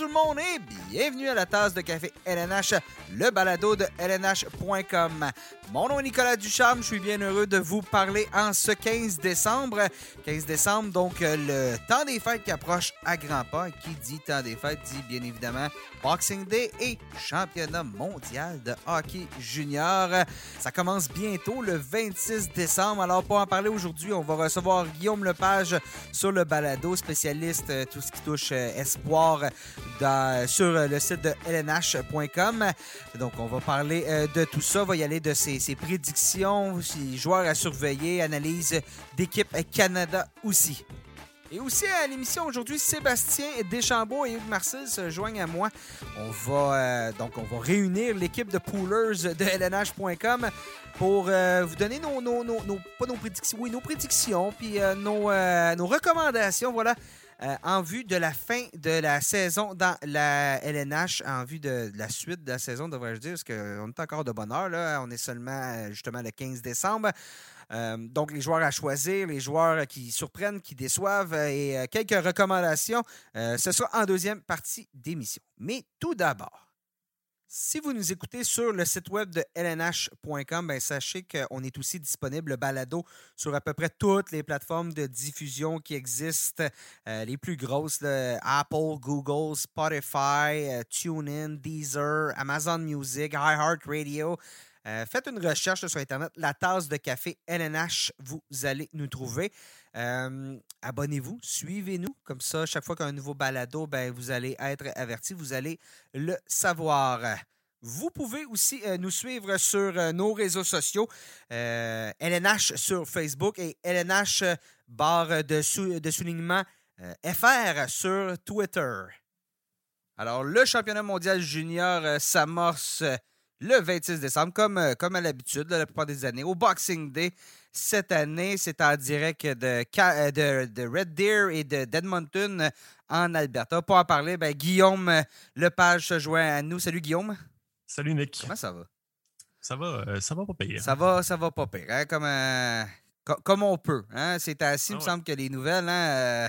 tout le monde et bienvenue à la tasse de café LNH, le balado de LNH.com. Mon nom est Nicolas Ducharme, je suis bien heureux de vous parler en ce 15 décembre. 15 décembre, donc euh, le temps des fêtes qui approche à grands pas. Qui dit temps des fêtes dit bien évidemment Boxing Day et championnat mondial de hockey junior. Ça commence bientôt le 26 décembre. Alors pour en parler aujourd'hui, on va recevoir Guillaume Lepage sur le balado, spécialiste euh, tout ce qui touche euh, espoir sur le site de lnh.com. Donc on va parler de tout ça, on va y aller de ses prédictions, ses joueurs à surveiller, analyse d'équipe Canada aussi. Et aussi à l'émission aujourd'hui, Sébastien Deschambault et Hugues Marcel se joignent à moi. On va euh, donc on va réunir l'équipe de poolers de LNH.com pour euh, vous donner nos, nos, nos, pas nos prédictions, oui, nos prédictions, puis euh, nos, nos recommandations, voilà, euh, en vue de la fin de la saison dans la LNH, en vue de, la suite de la saison, devrais-je dire, parce qu'on est encore de bonne heure. Là. On est seulement euh, justement le 15 décembre. Euh, donc, les joueurs à choisir, les joueurs qui surprennent, qui déçoivent et quelques recommandations. ce sera en deuxième partie d'émission. Mais tout d'abord, si vous nous écoutez sur le site web de lnh.com, ben sachez qu'on est aussi disponible balado sur à peu près toutes les plateformes de diffusion qui existent, euh, les plus grosses, Apple, Google, Spotify, euh, TuneIn, Deezer, Amazon Music, iHeartRadio. Euh, faites une recherche sur Internet, la tasse de café LNH, vous allez nous trouver. Abonnez-vous, suivez-nous. Comme ça, chaque fois qu'un nouveau balado, ben, vous allez être averti, vous allez le savoir. Vous pouvez aussi euh, nous suivre sur nos réseaux sociaux, LNH sur Facebook et LNH barre de, de soulignement FR sur Twitter. Alors, le championnat mondial junior s'amorce le 26 décembre, comme, euh, comme à l'habitude, la plupart des années, au Boxing Day. Cette année, c'est en direct de, euh, de, de, Red Deer et de d'Edmonton en Alberta. Pour en parler, ben, Guillaume Lepage se joint à nous. Salut Guillaume. Salut Nick. Comment ça va? Ça va, euh, ça va pas pire. Ça va, ça va pas pire. Hein? Comme, comme on peut. Hein? C'est ainsi, il me ah semble que les nouvelles hein,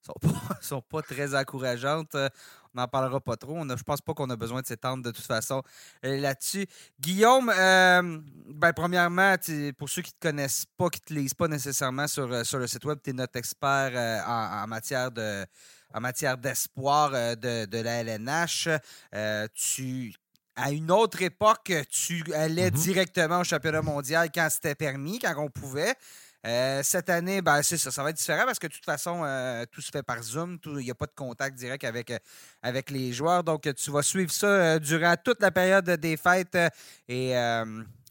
sont, pas, sont pas très encourageantes. On n'en parlera pas trop. On je pense pas qu'on a besoin de s'étendre de toute façon euh, là-dessus. Guillaume, euh, ben, premièrement, pour ceux qui ne te connaissent pas, qui ne te lisent pas nécessairement sur, euh, sur le site web, tu es notre expert en, matière de en matière d'espoir de, la LNH. tu à une autre époque, tu allais mm-hmm. directement au championnat mondial quand c'était permis, quand on pouvait. Euh, cette année, ben, ça, ça va être différent parce que de toute façon, euh, tout se fait par Zoom. Il n'y a pas de contact direct avec, euh, avec les joueurs. Donc, tu vas suivre ça durant toute la période des fêtes et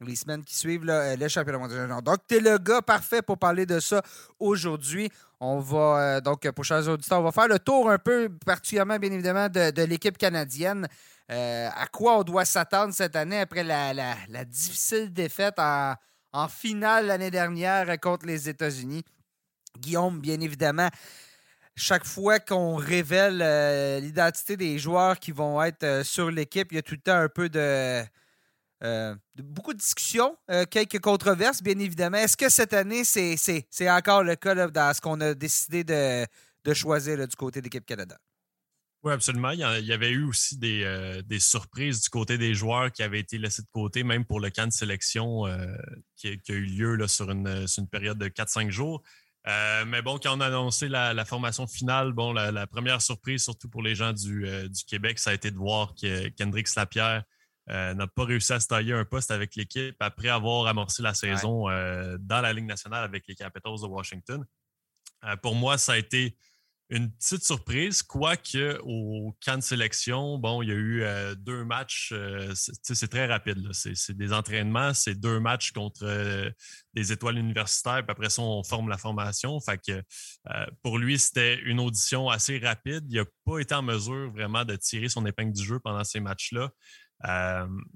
les semaines qui suivent le championnat mondial. Donc, tu es le gars parfait pour parler de ça aujourd'hui. On va, donc, pour chers auditeurs, on va faire le tour un peu, particulièrement, bien évidemment, de, l'équipe canadienne. à quoi on doit s'attendre cette année après la, la difficile défaite en en finale l'année dernière contre les États-Unis. Guillaume, bien évidemment, chaque fois qu'on révèle euh, l'identité des joueurs qui vont être euh, sur l'équipe, il y a tout le temps un peu de, euh, beaucoup de discussions, quelques controverses, bien évidemment. Est-ce que cette année, c'est encore le cas dans ce qu'on a décidé de, de choisir du côté de l'équipe Canada? Oui, absolument. Il y avait eu aussi euh, des, surprises du côté des joueurs qui avaient été laissés de côté, même pour le camp de sélection euh, qui, a eu lieu là, sur, une, période de 4-5 jours. Euh, mais bon, quand on a annoncé la, formation finale, bon, la, première surprise, surtout pour les gens du, Québec, ça a été de voir que Kendrick Lapierre n'a pas réussi à se tailler un poste avec l'équipe après avoir amorcé la saison dans la Ligue nationale avec les Capitals de Washington. pour moi, ça a été une petite surprise, quoique au camp de sélection, bon, il y a eu euh, deux matchs, euh, c'est très rapide. C'est des entraînements, c'est deux matchs contre euh, des étoiles universitaires, puis après ça, on forme la formation. Fait que pour lui, c'était une audition assez rapide. Il n'a pas été en mesure vraiment de tirer son épingle du jeu pendant ces matchs-là.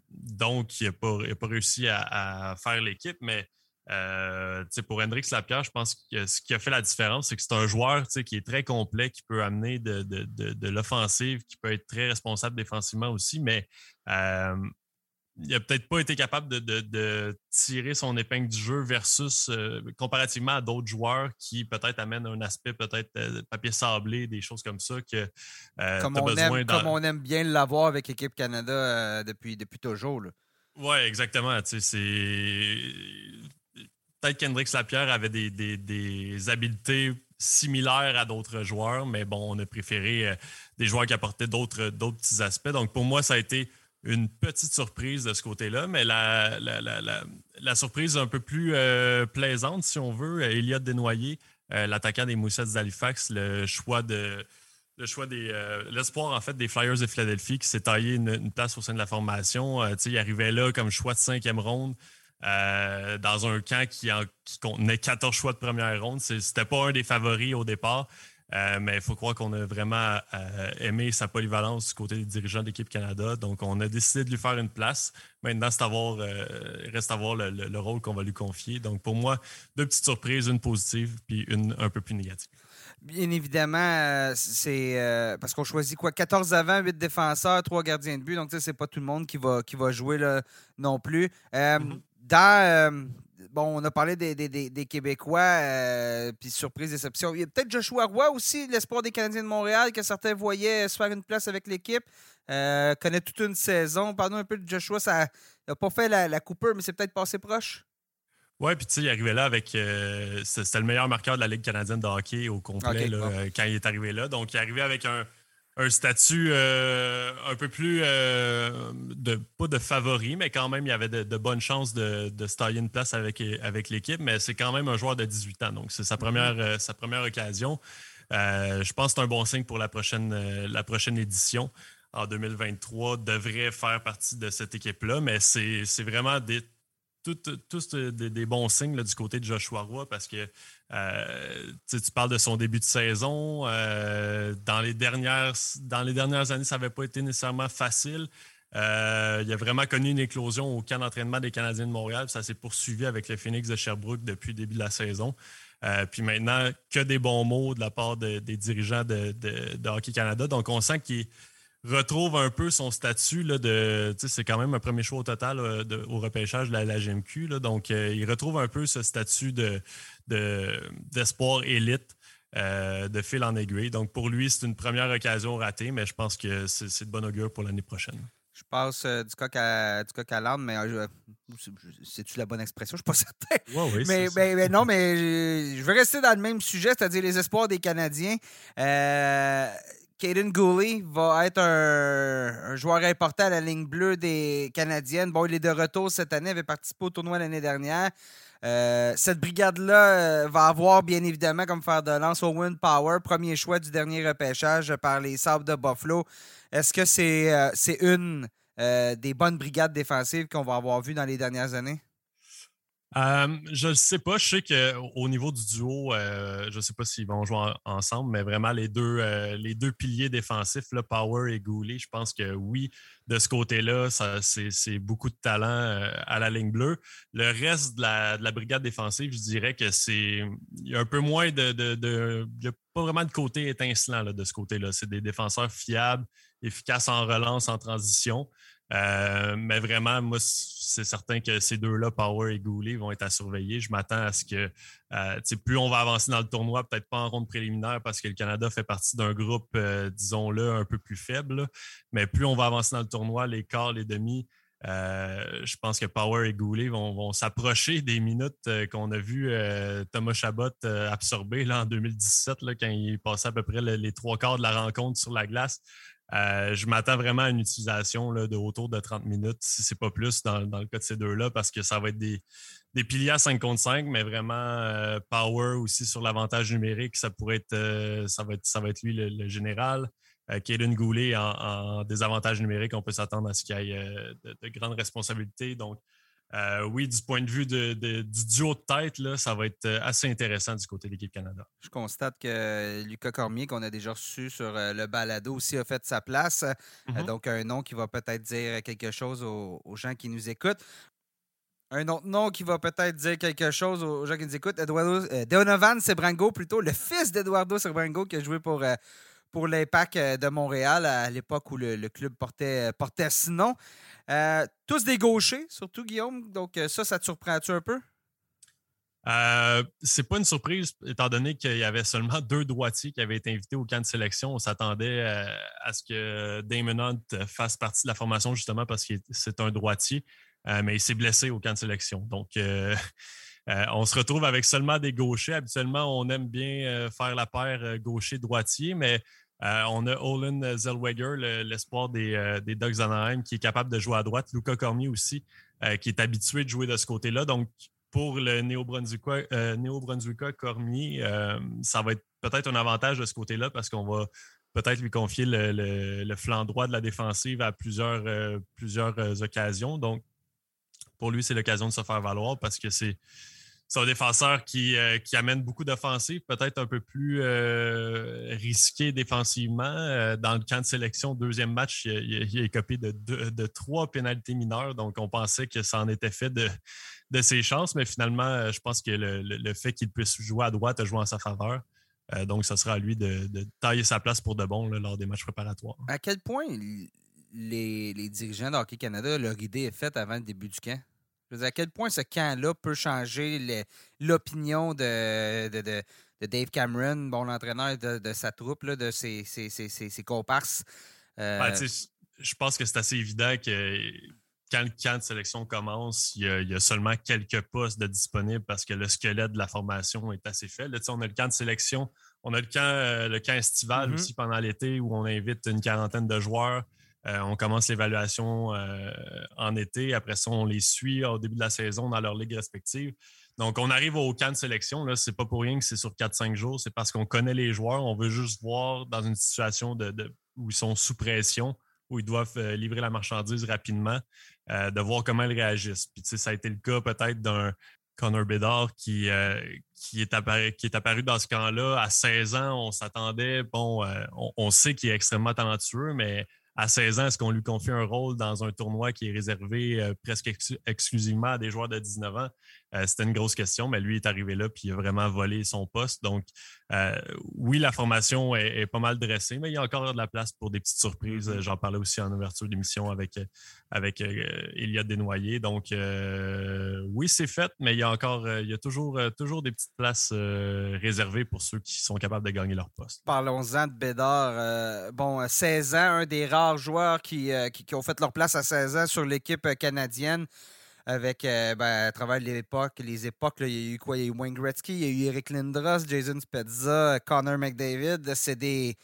donc, il n'a pas, réussi à, à faire l'équipe, mais euh, pour Hendrix Lapierre, je pense que ce qui a fait la différence, c'est que c'est un joueur qui est très complet, qui peut amener de, l'offensive, qui peut être très responsable défensivement aussi, mais euh, il n'a peut-être pas été capable de, tirer son épingle du jeu versus euh, comparativement à d'autres joueurs qui peut-être amènent un aspect peut-être papier sablé, des choses comme ça que comme, on aime, comme on aime bien l'avoir avec l'équipe Canada depuis, depuis toujours. Oui, exactement. C'est peut-être qu'Hendrix Lapierre avait des, habiletés similaires à d'autres joueurs, mais bon, on a préféré des joueurs qui apportaient d'autres petits aspects. Donc pour moi, ça a été une petite surprise de ce côté-là, mais la, surprise un peu plus euh, plaisante, si on veut, Elliot Desnoyers, euh, l'attaquant des Moussets d'Halifax, le choix de des euh, l'espoir en fait des Flyers de Philadelphie qui s'est taillé une, place au sein de la formation. il arrivait là comme choix de cinquième ronde. Dans un camp qui, qui, contenait 14 choix de première ronde. C'était pas un des favoris au départ. Euh, mais il faut croire qu'on a vraiment euh, aimé sa polyvalence du côté des dirigeants de l'équipe Canada. Donc, on a décidé de lui faire une place. Maintenant, c'est avoir, euh, reste à voir le, rôle qu'on va lui confier. Donc, pour moi, deux petites surprises, une positive puis une un peu plus négative. Bien évidemment, c'est parce qu'on choisit quoi? 14 avant, 8 défenseurs, 3 gardiens de but. Donc, c'est pas tout le monde qui va, qui va jouer là, non plus. Mm-hmm. Dans bon, on a parlé des, Québécois, euh, puis surprise, déception. Il y a peut-être Joshua Roy aussi, l'espoir des Canadiens de Montréal, que certains voyaient se faire une place avec l'équipe. Euh, connaît toute une saison. Parlons un peu de Joshua. Ça n'a pas fait la, la Cooper, mais c'est peut-être passé proche. Oui, puis tu sais, il arrivait là avec. Euh, c'était le meilleur marqueur de la Ligue canadienne de hockey au complet quand il est arrivé là. Donc, il est arrivé avec un, un statut euh, un peu plus, euh, de, pas de favori, mais quand même, il y avait de, bonnes chances de, de se tailler une place avec, avec l'équipe. Mais c'est quand même un joueur de 18 ans, donc c'est sa première, mm-hmm. euh, sa première occasion. je pense que c'est un bon signe pour la prochaine, la prochaine édition en 2023. Devrait faire partie de cette équipe-là, mais c'est vraiment des tous des, bons signes du côté de Joshua Roy parce que euh, tu parles de son début de saison. Euh, dans, les dernières, dans les dernières années, ça n'avait pas été nécessairement facile. Euh, il a vraiment connu une éclosion au camp d'entraînement des Canadiens de Montréal. Ça s'est poursuivi avec le Phoenix de Sherbrooke depuis le début de la saison. puis maintenant, que des bons mots de la part des dirigeants de, de Hockey Canada. Donc, on sent qu'il retrouve un peu son statut là, de. C'est quand même un premier choix au total au repêchage de la, GMQ. donc, euh, il retrouve un peu ce statut de, d'espoir élite. Euh, de fil en aiguille. Donc, pour lui, c'est une première occasion ratée, mais je pense que c'est, de bon augure pour l'année prochaine. Je passe euh, du, coq à, du coq à l'âne, mais c'est-tu la bonne expression? Je ne suis pas certain. oui, mais, mais, non, mais je, veux rester dans le même sujet, c'est-à-dire les espoirs des Canadiens. Caden Gooley va être un, joueur important à la ligne bleue des Canadiennes. Bon, il est de retour cette année, avait participé au tournoi l'année dernière. Euh, cette brigade-là euh, va avoir bien évidemment comme faire de lance Owen Power, premier choix du dernier repêchage par les Sabres de Buffalo. Est-ce que c'est euh, une des bonnes brigades défensives qu'on va avoir vues dans les dernières années? Euh, je ne sais pas. Je sais qu'au niveau du duo, euh, je ne sais pas s'ils vont jouer ensemble, mais vraiment les deux, euh, les deux piliers défensifs, là, Power et Goulet, je pense que oui, de ce côté-là, c'est beaucoup de talent à la ligne bleue. Le reste de la, brigade défensive, je dirais que c'est. Il y a un peu moins de. il n'y a pas vraiment de côté étincelant là, de ce côté-là. C'est des défenseurs fiables, efficaces en relance, en transition. Euh, mais vraiment, moi, c'est certain que ces deux-là, Power et Goulet, vont être à surveiller. Je m'attends à ce que euh, plus on va avancer dans le tournoi, peut-être pas en ronde préliminaire parce que le Canada fait partie d'un groupe, euh, disons-le, un peu plus faible. Mais plus on va avancer dans le tournoi, les quarts, les demi, je pense que Power et Goulet vont, s'approcher des minutes qu'on a vu Thomas Chabot absorber là, en 2017, là, quand il passait à peu près les trois quarts de la rencontre sur la glace. Euh, je m'attends vraiment à une utilisation de autour de 30 minutes, si ce n'est pas plus, dans, le cas de ces deux-là, parce que ça va être des, des piliers à 5 contre 5, mais vraiment euh, power aussi sur l'avantage numérique. Ça pourrait être, euh, ça, va être ça va être lui le, général. Kaden Goulet en, désavantage numérique, on peut s'attendre à ce qu'il y ait de, grandes responsabilités. Donc, euh, oui, du point de vue du duo de tête, là, ça va être euh, assez intéressant du côté de l'équipe Canada. Je constate que Lucas Cormier, qu'on a déjà reçu sur euh, le balado, aussi a fait sa place. Mm-hmm. donc, un nom qui va peut-être dire quelque chose aux, gens qui nous écoutent. Un autre nom qui va peut-être dire quelque chose aux gens qui nous écoutent, Eduardo, Donovan Sebrango, plutôt, le fils d'Eduardo Sebrango qui a joué pour pour l'impact de Montréal à l'époque où le, club portait, portait ce nom. tous des gauchers, surtout Guillaume. Donc, ça, ça te surprend-tu un peu? Euh, c'est pas une surprise, étant donné qu'il y avait seulement deux droitiers qui avaient été invités au camp de sélection. On s'attendait euh, à, ce que Damon Hunt fasse partie de la formation justement parce que c'est un droitier, euh, mais il s'est blessé au camp de sélection. Donc, on se retrouve avec seulement des gauchers. Habituellement, on aime bien faire la paire gaucher-droitier, mais on a Olin Zellweger, l'espoir des, des Ducks Anaheim, qui est capable de jouer à droite. Luca Cormier aussi, qui est habitué de jouer de ce côté-là. Donc, pour le Néo-Brunswicka euh, Cormier, euh, ça va être peut-être un avantage de ce côté-là parce qu'on va peut-être lui confier le, flanc droit de la défensive à plusieurs, euh, plusieurs occasions. Donc, pour lui, c'est l'occasion de se faire valoir parce que c'est un défenseur qui, qui amène beaucoup d'offensives, peut-être un peu plus risqué défensivement. dans le camp de sélection, deuxième match, il, il, est copié de, trois pénalités mineures. Donc, on pensait que ça en était fait de, ses chances, mais finalement, euh, je pense que le, fait qu'il puisse jouer à droite a joué en sa faveur. Euh, donc, ce sera à lui de, tailler sa place pour de bon lors des matchs préparatoires. À quel point les, dirigeants de Hockey Canada, leur idée est faite avant le début du camp? À quel point ce camp-là peut changer l'opinion de, Dave Cameron, bon, l'entraîneur de, sa troupe, de ses, comparses? Euh, ben, je pense que c'est assez évident que quand le camp de sélection commence, il y, a, seulement quelques postes de disponibles parce que le squelette de la formation est assez fait. Là, on a le camp de sélection, on a le camp, euh, le camp estival mm-hmm. aussi pendant l'été où on invite une quarantaine de joueurs. Euh, on commence l'évaluation euh, en été. Après ça, on les suit au début de la saison dans leur ligue respective. Donc, on arrive au camp de sélection. Ce n'est pas pour rien que c'est sur 4-5 jours. C'est parce qu'on connaît les joueurs. On veut juste voir dans une situation où ils sont sous pression, où ils doivent livrer la marchandise rapidement. Euh, de voir comment ils réagissent. Puis, ça a été le cas peut-être d'un Connor Bedard qui, euh, est apparu, dans ce camp-là. À 16 ans, on s'attendait, bon, euh, on, sait qu'il est extrêmement talentueux, mais à 16 ans, est-ce qu'on lui confie un rôle dans un tournoi qui est réservé presque exclusivement à des joueurs de 19 ans? Euh, c'était une grosse question, mais lui est arrivé là puis il a vraiment volé son poste. Donc, euh, oui, la formation est, pas mal dressée, mais il y a encore de la place pour des petites surprises. Mm-hmm. J'en parlais aussi en ouverture d'émission avec, avec euh, Desnoyers. Donc, oui, c'est fait, mais il y a encore, il y a toujours, toujours des petites places réservées pour ceux qui sont capables de gagner leur poste. Parlons-en de Bédard. bon, 16 ans, un des rares joueurs qui, qui, ont fait leur place à 16 ans sur l'équipe canadienne avec, euh, ben, à travers l'époque, les époques, il y a eu quoi? Il y a eu Wayne Gretzky, il y a eu Eric Lindros, Jason Spezza, Connor McDavid. C'est des,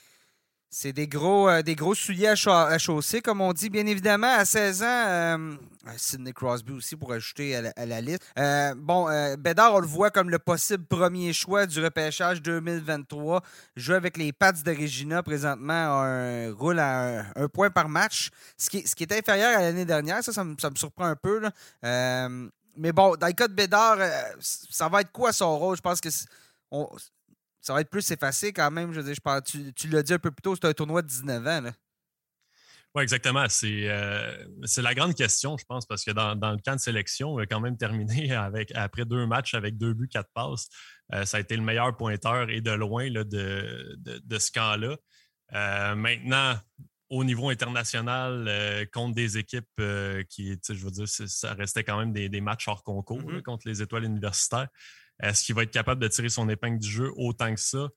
c'est des gros, euh, des gros souliers à, chausser, comme on dit. Bien évidemment, à 16 ans, euh, Sidney Crosby aussi pour ajouter à la, liste. Euh, bon, Bédard, on le voit comme le possible premier choix du repêchage 2023. Joue avec les Pats de Regina présentement, un roule à un, point par match, ce qui, est inférieur à l'année dernière. Ça, ça me, surprend un peu. mais bon, dans le cas de Bédard, ça va être quoi son rôle? Je pense que ça va être plus effacé quand même. Je veux dire, je parle, tu, l'as dit un peu plus tôt, c'est un tournoi de 19 ans. Oui, exactement. Euh, c'est la grande question, je pense, parce que dans, le camp de sélection, on a quand même terminé avec, après deux matchs avec deux buts, quatre passes. Euh, ça a été le meilleur pointeur et de loin là, de, de, ce camp-là. Euh, maintenant, au niveau international, contre des équipes qui, je veux dire, ça restait quand même des, matchs hors concours mm-hmm. contre les étoiles universitaires. Est-ce qu'il va être capable de tirer son épingle du jeu autant que ça?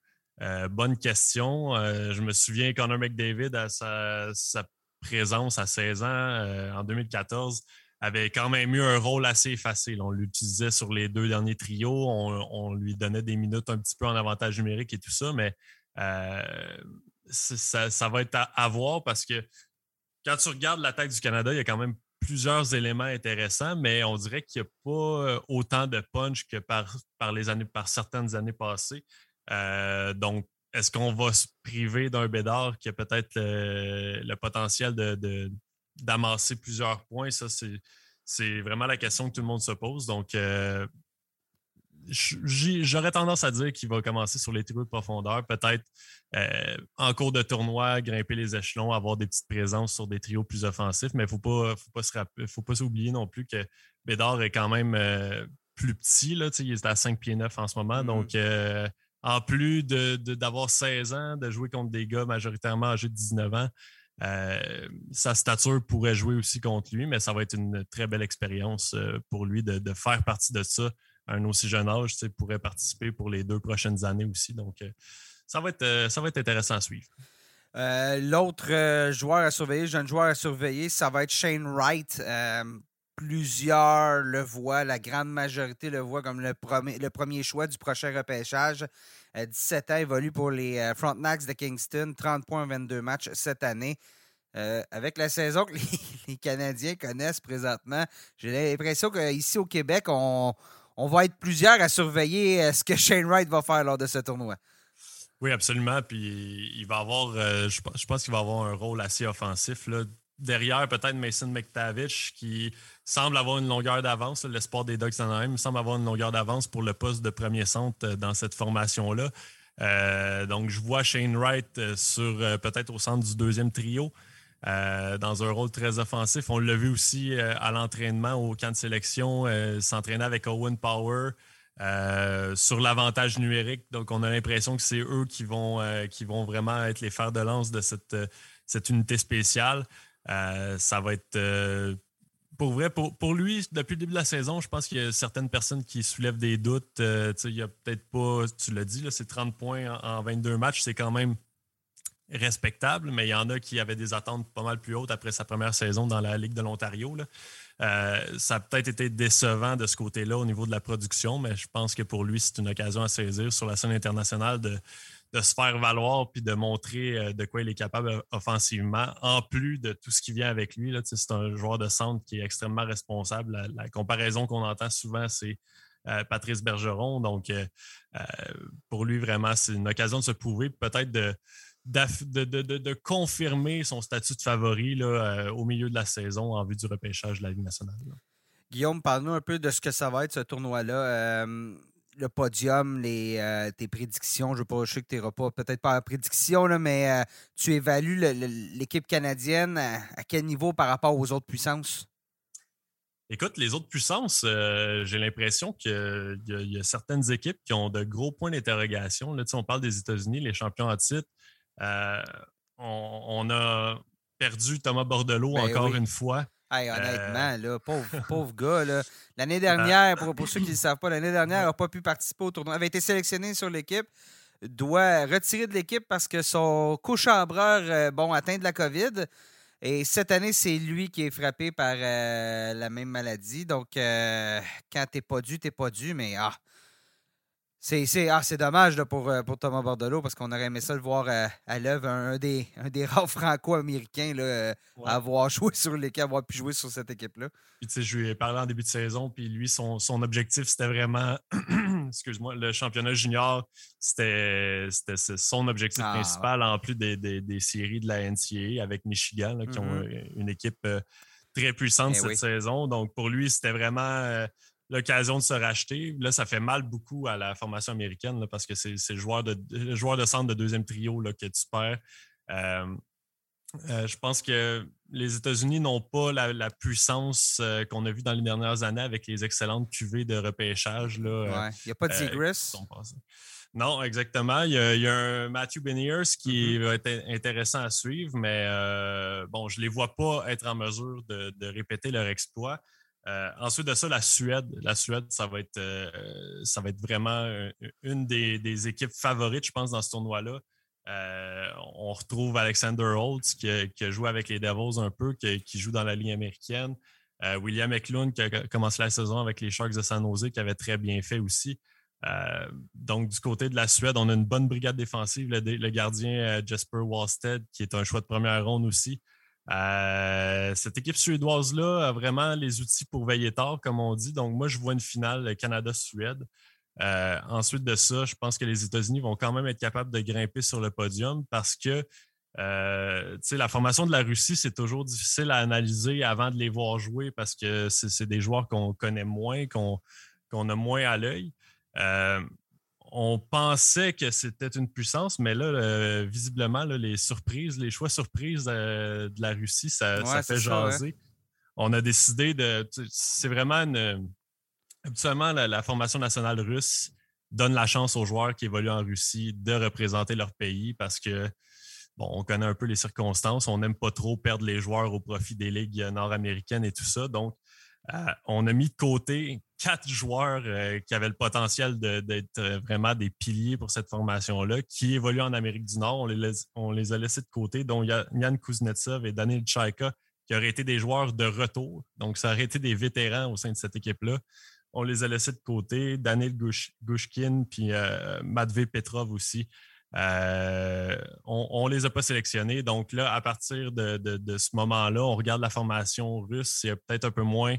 Euh, bonne question. Euh, je me souviens, Connor McDavid, à sa, présence à 16 ans, euh, en 2014, avait quand même eu un rôle assez facile. On l'utilisait sur les deux derniers trios. On, lui donnait des minutes un petit peu en avantage numérique et tout ça, mais ça, va être à, voir parce que quand tu regardes l'attaque du Canada, il y a quand même plusieurs éléments intéressants, mais on dirait qu'il n'y a pas euh, autant de punch que par, les années, par certaines années passées. Euh, donc, est-ce qu'on va se priver d'un Bédard qui a peut-être le, potentiel d'amasser de, plusieurs points? Ça, c'est vraiment la question que tout le monde se pose. Donc, euh, j'aurais tendance à dire qu'il va commencer sur les trios de profondeur, peut-être euh, en cours de tournoi, grimper les échelons, avoir des petites présences sur des trios plus offensifs, mais il ne faut pas, faut pas, faut pas s'oublier non plus que Bédard est quand même euh, plus petit. Là, il est à 5 pieds 9 en ce moment. Mm-hmm. Donc, euh, en plus d'avoir de, 16 ans, de jouer contre des gars majoritairement âgés de 19 ans, euh, sa stature pourrait jouer aussi contre lui, mais ça va être une très belle expérience euh, pour lui de, faire partie de ça à un aussi jeune âge. Pourrait participer pour les deux prochaines années aussi. Donc, euh, ça, va être, ça va être intéressant à suivre. L'autre joueur à surveiller, jeune joueur à surveiller, ça va être Shane Wright. plusieurs le voient, la grande majorité le voit comme le premier, le premier choix du prochain repêchage. 17 ans, évolue pour les Frontenacs de Kingston, 30 points en 22 matchs cette année. avec la saison que les, Canadiens connaissent présentement, j'ai l'impression qu'ici au Québec, on, va être plusieurs à surveiller ce que Shane Wright va faire lors de ce tournoi. Oui, absolument. Puis il va avoir, je, pense qu'il va avoir un rôle assez offensif. Là. Derrière, peut-être Mason McTavish, qui semble avoir une longueur d'avance. L'espoir des Ducks Anaheim semble avoir une longueur d'avance pour le poste de premier centre euh, dans cette formation-là. Euh, donc, je vois Shane Wright euh, sur peut-être au centre du deuxième trio. Dans un rôle très offensif. On l'a vu aussi à l'entraînement au camp de sélection, s'entraîner avec Owen Power sur l'avantage numérique. Donc, on a l'impression que c'est eux qui vont, qui vont vraiment être les fers de lance de cette, cette unité spéciale. ça va être pour vrai, pour, lui, depuis le début de la saison, je pense qu'il y a certaines personnes qui soulèvent des doutes. Euh, il n'y a peut-être pas, tu l'as dit, c'est 30 points en, 22 matchs, c'est quand même respectable, mais il y en a qui avaient des attentes pas mal plus hautes après sa première saison dans la Ligue de l'Ontario. Euh, ça a peut-être été décevant de ce côté-là au niveau de la production, mais je pense que pour lui, c'est une occasion à saisir sur la scène internationale de, se faire valoir puis de montrer euh, de quoi il est capable euh, offensivement, en plus de tout ce qui vient avec lui. C'est un joueur de centre qui est extrêmement responsable. La, comparaison qu'on entend souvent, c'est Patrice Bergeron. Donc, pour lui, vraiment, c'est une occasion de se prouver, peut-être de, de, confirmer son statut de favori là, au milieu de la saison en vue du repêchage de la Ligue nationale. Guillaume, parle-nous un peu de ce que ça va être, ce tournoi-là le podium, les, euh, tes prédictions. Je ne pas, sais que tu n'auras pas peut-être pas la prédiction, là, mais euh, tu évalues l'équipe canadienne à, quel niveau par rapport aux autres puissances? Écoute, les autres puissances, euh, j'ai l'impression qu'il y, a certaines équipes qui ont de gros points d'interrogation. Là, on parle des États-Unis, les champions en titre. On, a perdu Thomas Bordelot ben encore une fois. honnêtement, là, pauvre, pauvre gars. L'année dernière, pour, ceux qui ne le savent pas, l'année dernière, il n'a pas pu participer au tournoi. Il avait été sélectionné sur l'équipe, doit retirer de l'équipe parce que son co-chambreur euh, bon, atteint de la COVID. Et cette année, c'est lui qui est frappé par euh, la même maladie. Donc, euh, quand t'es pas dû, t'es pas dû. Mais ah, c'est ah, dommage pour, euh, pour Thomas Bordelot parce qu'on aurait aimé ça le voir euh, à, l'œuvre, un, des, un des rares franco-américains euh, à avoir joué sur l'équipe, avoir pu jouer sur cette équipe-là. Puis, tu sais, je lui ai parlé en début de saison, puis lui, son, son objectif, c'était vraiment, excuse-moi, le championnat junior, c'était son objectif ah, principal, en plus des, des, des, séries de la NCAA avec Michigan, qui ont mm-hmm. une équipe très puissante eh cette saison. Donc, pour lui, c'était vraiment l'occasion de se racheter. Là, ça fait mal beaucoup à la formation américaine parce que c'est le joueur, de, joueur de centre de deuxième trio là, que tu perds. Euh, euh, je pense que les États-Unis n'ont pas la, puissance euh, qu'on a vue dans les dernières années avec les excellentes cuvées de repêchage. Il n'y a pas de Zegris. non, exactement. Il y, a, un Matthew Beniers qui mm-hmm. va être intéressant à suivre, mais bon, je ne les vois pas être en mesure de, de répéter leur exploit. Euh, ensuite de ça, la Suède. La Suède, ça va être, euh, vraiment une des, équipes favorites, je pense, dans ce tournoi-là. Euh, on retrouve Alexander Holtz qui, a joué avec les Devils un peu, qui, joue dans la ligne américaine. William Eklund qui a commencé la saison avec les Sharks de San Jose, qui avait très bien fait aussi. donc, du côté de la Suède, on a une bonne brigade défensive. Le, gardien Jasper Wallstead, qui est un choix de première ronde aussi. Euh, cette équipe suédoise-là a vraiment les outils pour veiller tard, comme on dit. Donc, moi, je vois une finale Canada-Suède. Euh, ensuite de ça, je pense que les États-Unis vont quand même être capables de grimper sur le podium parce que euh, la formation de la Russie, c'est toujours difficile à analyser avant de les voir jouer parce que c'est des joueurs qu'on connaît moins, qu'on a moins à l'œil on pensait que c'était une puissance, mais là, visiblement, les surprises, les choix surprises euh, de la Russie, ça, fait jaser. On a décidé de. C'est vraiment une. Habituellement, la, formation nationale russe donne la chance aux joueurs qui évoluent en Russie de représenter leur pays parce que, bon, on connaît un peu les circonstances. On n'aime pas trop perdre les joueurs au profit des ligues nord-américaines et tout ça. Donc, euh, on a mis de côté quatre joueurs euh, qui avaient le potentiel d'être vraiment des piliers pour cette formation-là, qui évoluent en Amérique du Nord. On les, a laissés de côté, dont Yann Kuznetsov et Daniel Tchaika, qui auraient été des joueurs de retour. Donc, ça aurait été des vétérans au sein de cette équipe-là. On les a laissés de côté. Daniel Gushkin, puis euh, Matvey Petrov aussi. on ne les a pas sélectionnés. Donc là, à partir de, de ce moment-là, on regarde la formation russe. C'est peut-être un peu moins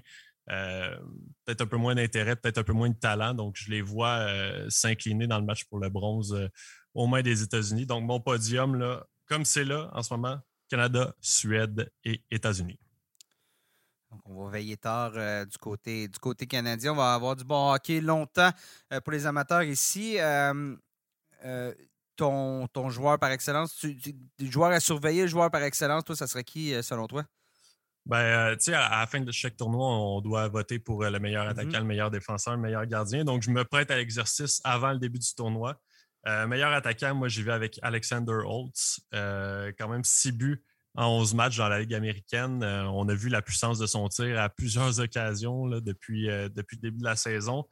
euh, peut-être un peu moins d'intérêt, peut-être un peu moins de talent. Donc, je les vois euh, s'incliner dans le match pour le bronze euh, aux mains des États-Unis. Donc, mon podium, là, comme c'est là en ce moment, Canada, Suède et États-Unis. On va veiller tard du, côté, du côté canadien. On va avoir du bon hockey longtemps pour les amateurs ici. ton, ton joueur par excellence, tu, joueur à surveiller, le joueur par excellence, toi, ça serait qui selon toi? Ben, euh, tu sais, à, la fin de chaque tournoi, on doit voter pour euh, le meilleur mm-hmm. attaquant, le meilleur défenseur, le meilleur gardien. Donc, je me prête à l'exercice avant le début du tournoi. Euh, meilleur attaquant, moi, j'y vais avec Alexander Holtz. quand même six buts en 11 matchs dans la Ligue américaine. on a vu la puissance de son tir à plusieurs occasions depuis, depuis le début de la saison.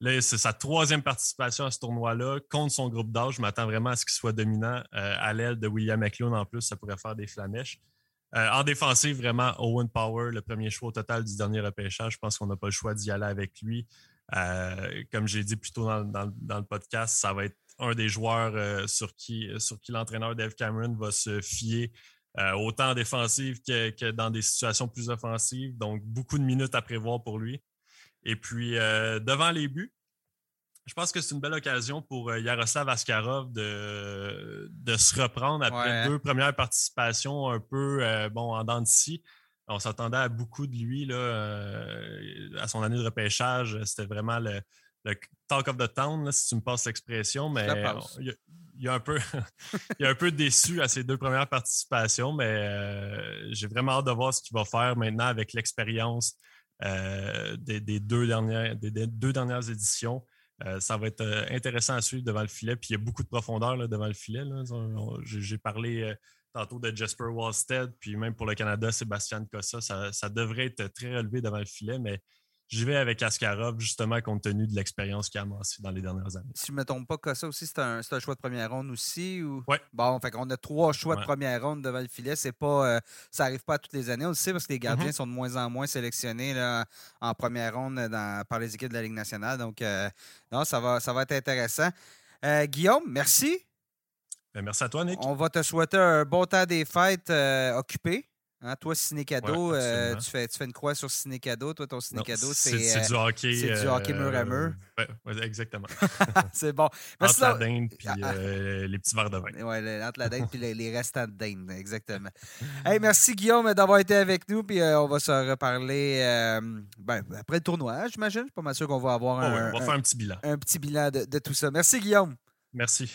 Là, c'est sa troisième participation à ce tournoi-là contre son groupe d'âge. Je m'attends vraiment à ce qu'il soit dominant à l'aile de William McLean. En plus, ça pourrait faire des flamèches. Euh, en défensive, vraiment, Owen Power, le premier choix au total du dernier repêchage. Je pense qu'on n'a pas le choix d'y aller avec lui. Euh, comme j'ai dit plus tôt dans, le podcast, ça va être un des joueurs euh, sur qui, sur qui l'entraîneur Dave Cameron va se fier autant en défensive que, que, dans des situations plus offensives. Donc, beaucoup de minutes à prévoir pour lui. Et puis, devant les buts, je pense que c'est une belle occasion pour euh, Yaroslav Askarov de, de se reprendre après deux premières participations un peu euh, bon, en dents de scie. On s'attendait à beaucoup de lui là, euh, à son année de repêchage. C'était vraiment le, talk of the town, si tu me passes l'expression. Mais il, a un peu, il a un peu déçu à ses deux premières participations, mais j'ai vraiment hâte de voir ce qu'il va faire maintenant avec l'expérience des, deux dernières, des deux dernières éditions. Euh, ça va être euh, intéressant à suivre devant le filet. Puis il y a beaucoup de profondeur devant le filet. J'ai parlé euh, tantôt de Jasper Wallstead, puis même pour le Canada, Sébastien Cossa. Ça, ça, devrait être très relevé devant le filet, mais J'y vais avec Askarov, justement, compte tenu de l'expérience qu'il a amassée dans les dernières années. Si je ne me trompe pas, Kossa aussi, c'est un, choix de première ronde aussi? Ou... Oui. Bon, fait qu'on a trois choix de première ronde devant le filet. C'est pas, euh, ça n'arrive pas à toutes les années. On le sait parce que les gardiens mm-hmm. sont de moins en moins sélectionnés là, en première ronde par les équipes de la Ligue nationale. Donc, euh, non, ça va, ça va être intéressant. Euh, Guillaume, merci. Ben, merci à toi, Nick. On va te souhaiter un bon temps des fêtes occupé. Hein, toi, Ciné-Cadeau, euh, tu, fais, tu fais une croix sur Ciné-Cadeau. Toi, ton Ciné-Cadeau, c'est. C'est du hockey. C'est du hockey mur à mur. Oui, exactement. c'est bon. Entre la dinde et ah, euh, les petits verres de vin. Oui, entre la dinde et les, les, restants de dinde, exactement. hey, merci, Guillaume, d'avoir été avec nous. Puis euh, on va se reparler ben, après le tournoi, j'imagine. Je suis pas mal sûr qu'on va avoir un, on va faire un petit bilan. Un petit bilan de, de tout ça. Merci, Guillaume. Merci.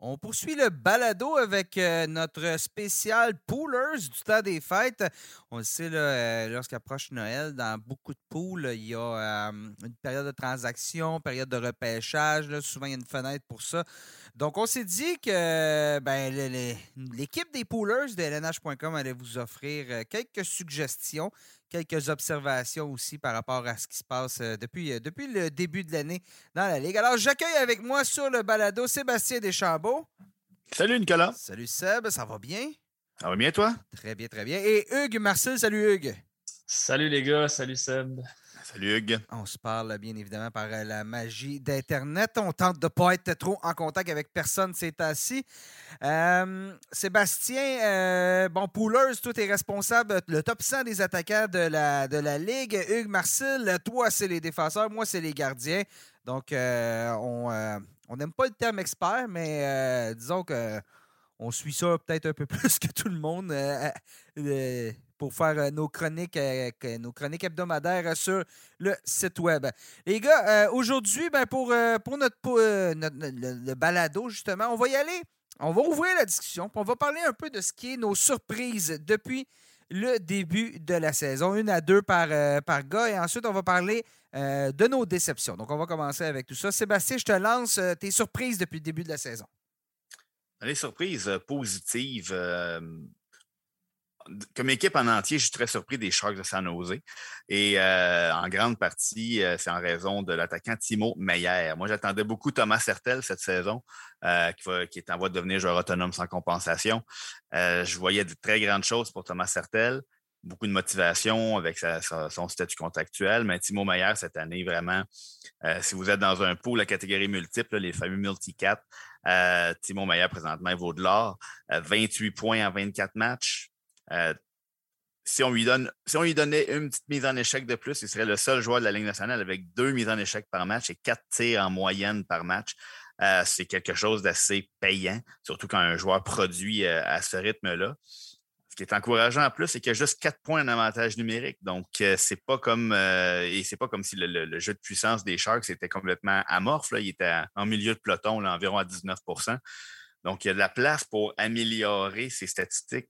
On poursuit le balado avec euh, notre spécial Poolers du temps des fêtes. On le sait, euh, lorsqu'approche Noël, dans beaucoup de pools, il y a euh, une période de transaction, période de repêchage. souvent, il y a une fenêtre pour ça. Donc, on s'est dit que ben, l'équipe des Poolers de LNH.com allait vous offrir quelques suggestions quelques observations aussi par rapport à ce qui se passe euh, depuis, euh, depuis le début de l'année dans la Ligue. Alors, j'accueille avec moi sur le balado Sébastien Deschambault. Salut Nicolas. Salut Seb, ça va bien? Ça va bien toi? Très bien, très bien. Et Hugues Marcel, salut Hugues. Salut les gars, salut Seb. Salut Hugues. On se parle bien évidemment par euh, la magie d'Internet. On tente de ne pas être trop en contact avec personne ces temps-ci. Euh, Sébastien, euh, bon, Poolers, toi, tu es responsable, le top 100 des attaquants de la, Ligue. Hugues Marcel, toi, c'est les défenseurs, moi, c'est les gardiens. Donc, on n'aime pas le terme expert, mais disons que on suit ça peut-être un peu plus que tout le monde pour faire euh, nos chroniques, euh, nos chroniques hebdomadaires sur le site web. Les gars, euh, aujourd'hui, ben, pour, pour notre, le, balado, justement, on va y aller. On va ouvrir la discussion, on va parler un peu de ce qui est nos surprises depuis le début de la saison, une à deux par, par gars. Et ensuite, on va parler de nos déceptions. Donc, on va commencer avec tout ça. Sébastien, je te lance tes surprises depuis le début de la saison. Les surprises positives comme équipe en entier, je suis très surpris des Sharks de San Jose. Et euh, en grande partie, euh, c'est en raison de l'attaquant Timo Meyer. Moi, j'attendais beaucoup Thomas Sertel cette saison, euh, qui, est en voie de devenir joueur autonome sans compensation. je voyais de très grandes choses pour Thomas Sertel. Beaucoup de motivation avec son statut contractuel. Mais Timo Meyer, cette année, vraiment, si vous êtes dans un pool, la catégorie multiple, les fameux multi-cap, Timo Meyer, présentement, vaut de l'or. 28 points en 24 matchs, euh, si on, lui donne, si on lui donnait une petite mise en échec de plus, il serait le seul joueur de la Ligue nationale avec deux mises en échec par match et quatre tirs en moyenne par match. Euh, c'est quelque chose d'assez payant, surtout quand un joueur produit euh, à ce rythme-là. Ce qui est encourageant en plus, c'est qu'il y a juste quatre points d'avantage numérique. Donc, c'est pas comme et c'est pas comme si le, jeu de puissance des Sharks était complètement amorphe. Il était en milieu de peloton, environ à 19% Donc, il y a de la place pour améliorer ses statistiques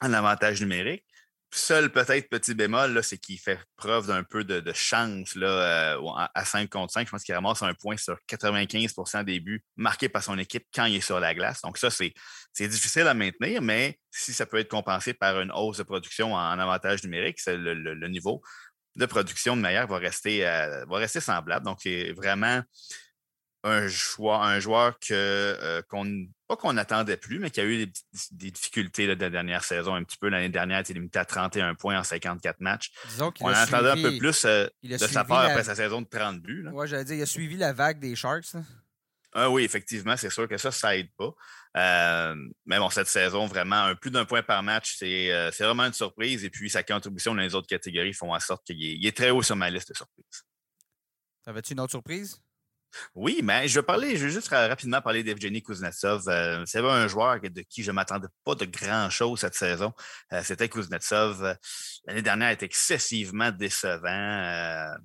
en avantage numérique. Seul peut-être petit bémol, c'est qu'il fait preuve d'un peu de, chance là, euh, à 5 contre 5. Je pense qu'il ramasse un point sur 95% des buts marqués par son équipe quand il est sur la glace. Donc, ça, c'est difficile à maintenir, mais si ça peut être compensé par une hausse de production en, avantage numérique, le, niveau de production de meilleur va rester, euh, va rester semblable. Donc, c'est vraiment un joueur, un joueur que, euh, qu'on, pas qu'on n'attendait plus, mais qui a eu des, difficultés de la dernière saison un petit peu. L'année dernière, il était limité à 31 points en 54 matchs. On attendait un peu plus euh, de sa part après sa saison de 30 buts. Oui, j'allais dire, il a suivi la vague des Sharks. Ah oui, effectivement, c'est sûr que ça, ça aide pas. Euh, mais bon, cette saison, vraiment, plus d'un point par match, c'est, vraiment une surprise. Et puis, sa contribution dans les autres catégories font en sorte qu'il est, très haut sur ma liste de surprises. Avais-tu une autre surprise? Oui, mais je vais parler, je vais juste rapidement parler d'Evgeny Kuznetsov. Euh, c'est un joueur de qui je ne m'attendais pas de grand-chose cette saison. Euh, c'était Kuznetsov. L'année dernière, était excessivement décevant.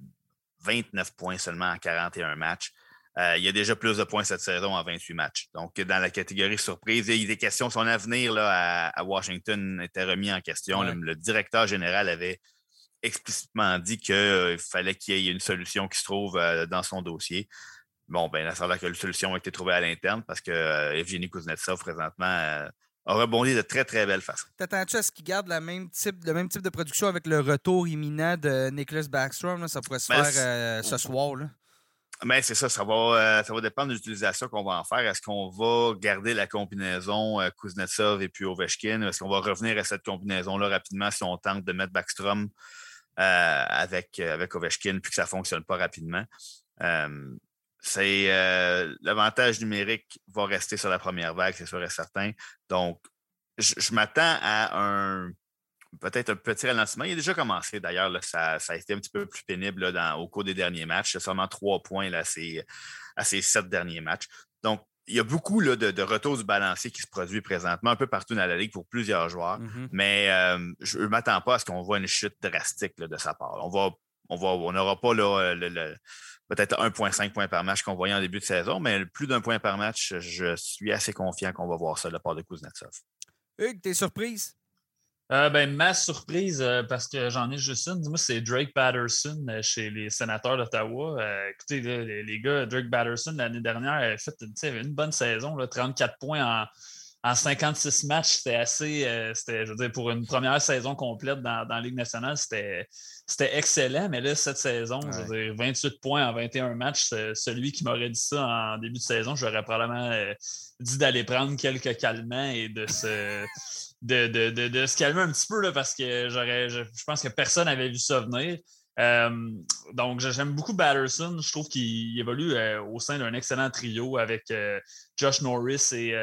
29 euh, points seulement en 41 matchs. il y a déjà plus de points cette saison en 28 matchs. Donc, dans la catégorie surprise, il y a des questions. Son avenir là, à, Washington était remis en question. le, directeur général avait explicitement dit qu'il fallait qu'il y ait une solution qui se trouve dans son dossier. Bon, ben, ça a que la solution a été trouvée à l'interne parce que euh, Evgeny Kuznetsov, présentement, euh, a rebondi de très, très belle façon. T'attends-tu à ce qu'il garde la même type, le même type de production avec le retour imminent de Nicholas Backstrom? Ça pourrait se ben, faire euh, ce soir. Là. Ben, c'est ça, ça va, ça va dépendre de l'utilisation qu'on va en faire. Est-ce qu'on va garder la combinaison Kuznetsov et puis Ovechkin? Est-ce qu'on va revenir à cette combinaison-là rapidement si on tente de mettre Backstrom avec, avec Ovechkin puis que ça ne fonctionne pas rapidement? c'est euh, l'avantage numérique va rester sur la première vague, c'est sûr et certain. Donc, je, m'attends à un peut-être un petit ralentissement. Il a déjà commencé d'ailleurs, ça, ça, a été un petit peu plus pénible dans, au cours des derniers matchs. C'est seulement trois points là, à, ces, sept derniers matchs. Donc, il y a beaucoup là, de, de, retour du balancier qui se produit présentement, un peu partout dans la Ligue pour plusieurs joueurs. Mm-hmm. Mais euh, je ne m'attends pas à ce qu'on voit une chute drastique de sa part. On va on va, on n'aura pas le, le, peut-être 1,5 points par match qu'on voyait en début de saison, mais plus d'un point par match, je suis assez confiant qu'on va voir ça de la part de Kuznetsov. Hugues, t'es surprise? Euh, ben, ma surprise, euh, parce que j'en ai juste une, moi, c'est Drake Patterson euh, chez les sénateurs d'Ottawa. écoutez, les, gars, Drake Patterson, l'année dernière, avait fait une bonne saison, là, 34 points en, en 56 matchs, c'était assez, euh, je veux dire, pour une première saison complète dans, dans la Ligue nationale, c'était, excellent. Mais là, cette saison, je veux dire, 28 points en 21 matchs, celui qui m'aurait dit ça en début de saison, j'aurais probablement dit d'aller prendre quelques calmants et de se, de, se calmer un petit peu là, parce que j'aurais, je, pense que personne n'avait vu ça venir. Euh, donc, j'aime beaucoup Batterson. Je trouve qu'il évolue au sein d'un excellent trio avec Josh Norris et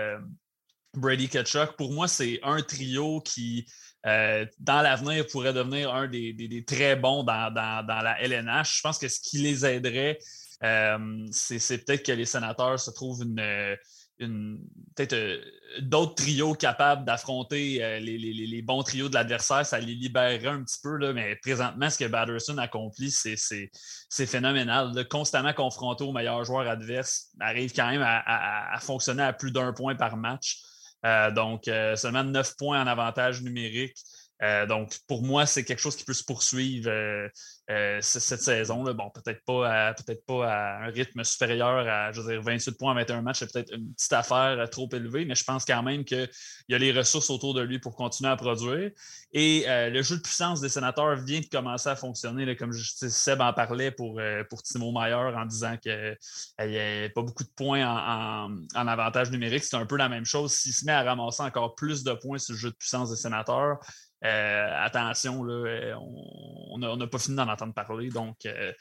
Brady Ketchuk, pour moi, c'est un trio qui, euh, dans l'avenir, pourrait devenir un des, très bons dans, la LNH. Je pense que ce qui les aiderait, euh, c'est peut-être que les sénateurs se trouvent une, peut-être euh, d'autres trios capables d'affronter les, bons trios de l'adversaire, ça les libérerait un petit peu, là, mais présentement, ce que Batterson accomplit, c'est phénoménal. constamment confronté aux meilleurs joueurs adverses, arrive quand même à fonctionner à plus d'un point par match. Euh, donc, euh, seulement 9 points en avantage numérique. Euh, donc, pour moi, c'est quelque chose qui peut se poursuivre euh, euh, cette saison. Là. Bon, peut-être pas, à, pas à un rythme supérieur à je veux dire, 28 points à 21 matchs, c'est peut-être une petite affaire trop élevée, mais je pense quand même qu'il y a les ressources autour de lui pour continuer à produire. Et le jeu de puissance des sénateurs vient de commencer à fonctionner, là, comme Seb en parlait pour, pour Timo Mayer en disant qu'il n'y avait pas beaucoup de points en, en avantage numérique. C'est un peu la même chose. S'il se met à ramasser encore plus de points sur le jeu de puissance des sénateurs, euh, attention, là, euh, on n'a pas fini d'en entendre parler. Donc, euh,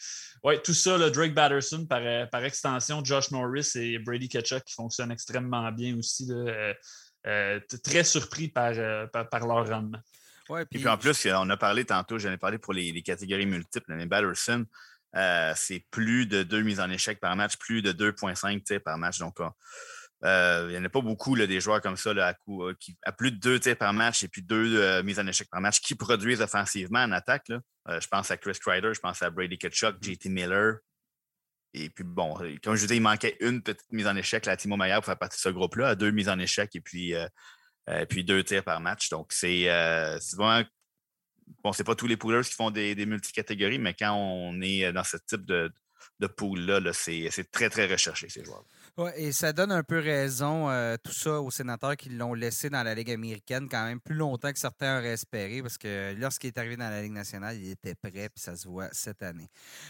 ouais, tout ça, Drake Batterson, par, par, extension, Josh Norris et Brady Ketchuk qui fonctionnent extrêmement bien aussi. très surpris par, par, leur rendement. Ouais, puis... en plus, on a parlé tantôt, j'en ai parlé pour les, catégories multiples, mais Batterson, c'est plus de deux mises en échec par match, plus de 2,5 par match. Donc, euh, il n'y en a pas beaucoup là, des joueurs comme ça là, à, euh, qui, à, plus de deux tirs par match et puis deux euh, mises en échec par match qui produisent offensivement en attaque. Là. je pense à Chris Kreider, je pense à Brady Ketchuk, JT Miller. Et puis bon, comme je vous disais, il manquait une petite mise en échec là, à Timo Maillard pour faire partie de ce groupe-là, à deux mises en échec et puis, puis deux tirs par match. Donc c'est vraiment. Bon, c'est pas tous les poolers qui font des, des multicatégories, mais quand on est dans ce type de, de pool-là, -là, c'est très, très recherché, ces joueurs. Et ça donne un peu raison, euh, tout ça, aux sénateurs qui l'ont laissé dans la Ligue américaine quand même plus longtemps que certains auraient espéré, parce que lorsqu'il est arrivé dans la Ligue nationale, il était prêt, puis ça se voit cette année.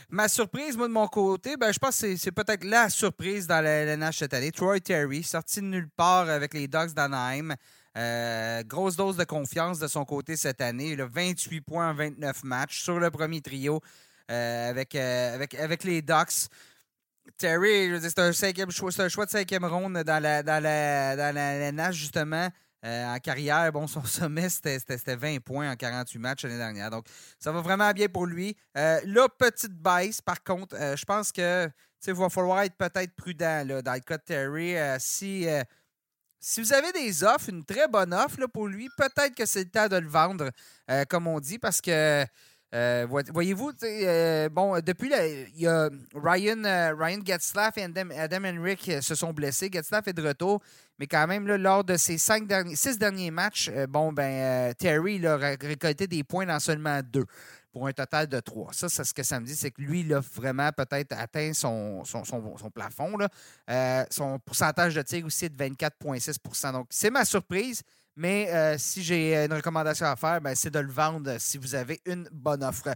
Ma surprise, moi, de mon côté, ben, je pense que c'est peut-être la surprise dans la LNH cette année. Troy Terry, sorti de nulle part avec les Dogs d'Anaheim. Euh, grosse dose de confiance de son côté cette année. Il a 28 points en 29 matchs sur le premier trio euh, avec, avec, avec les Ducks. Terry, c'est un, choix, un choix de cinquième ronde dans la, dans la, dans la, nage, justement. Euh, en carrière, bon, son sommet, c'était 20 points en 48 matchs l'année dernière. Donc, ça va vraiment bien pour lui. Euh, là, petite baisse, par contre, euh, je pense que il va falloir être peut-être prudent là, dans le cas de Terry. si, si vous avez des offres, une très bonne offre là, pour lui, peut-être que c'est le temps de le vendre, comme on dit, parce que euh, voyez-vous, euh, bon, depuis, il y a Ryan, euh, Ryan Getzlaff et Adam, Henrik se sont blessés. Getzlaff est de retour, mais quand même, là, lors de ses cinq six derniers matchs, bon, ben, Terry a récolté des points dans seulement deux pour un total de trois. Ça, c'est ce que ça me dit, c'est que lui, il a vraiment peut-être atteint son, son, son, plafond. Là. son pourcentage de tir aussi est de 24,6% Donc, c'est ma surprise. Mais euh, si j'ai une recommandation à faire, ben, c'est de le vendre si vous avez une bonne offre.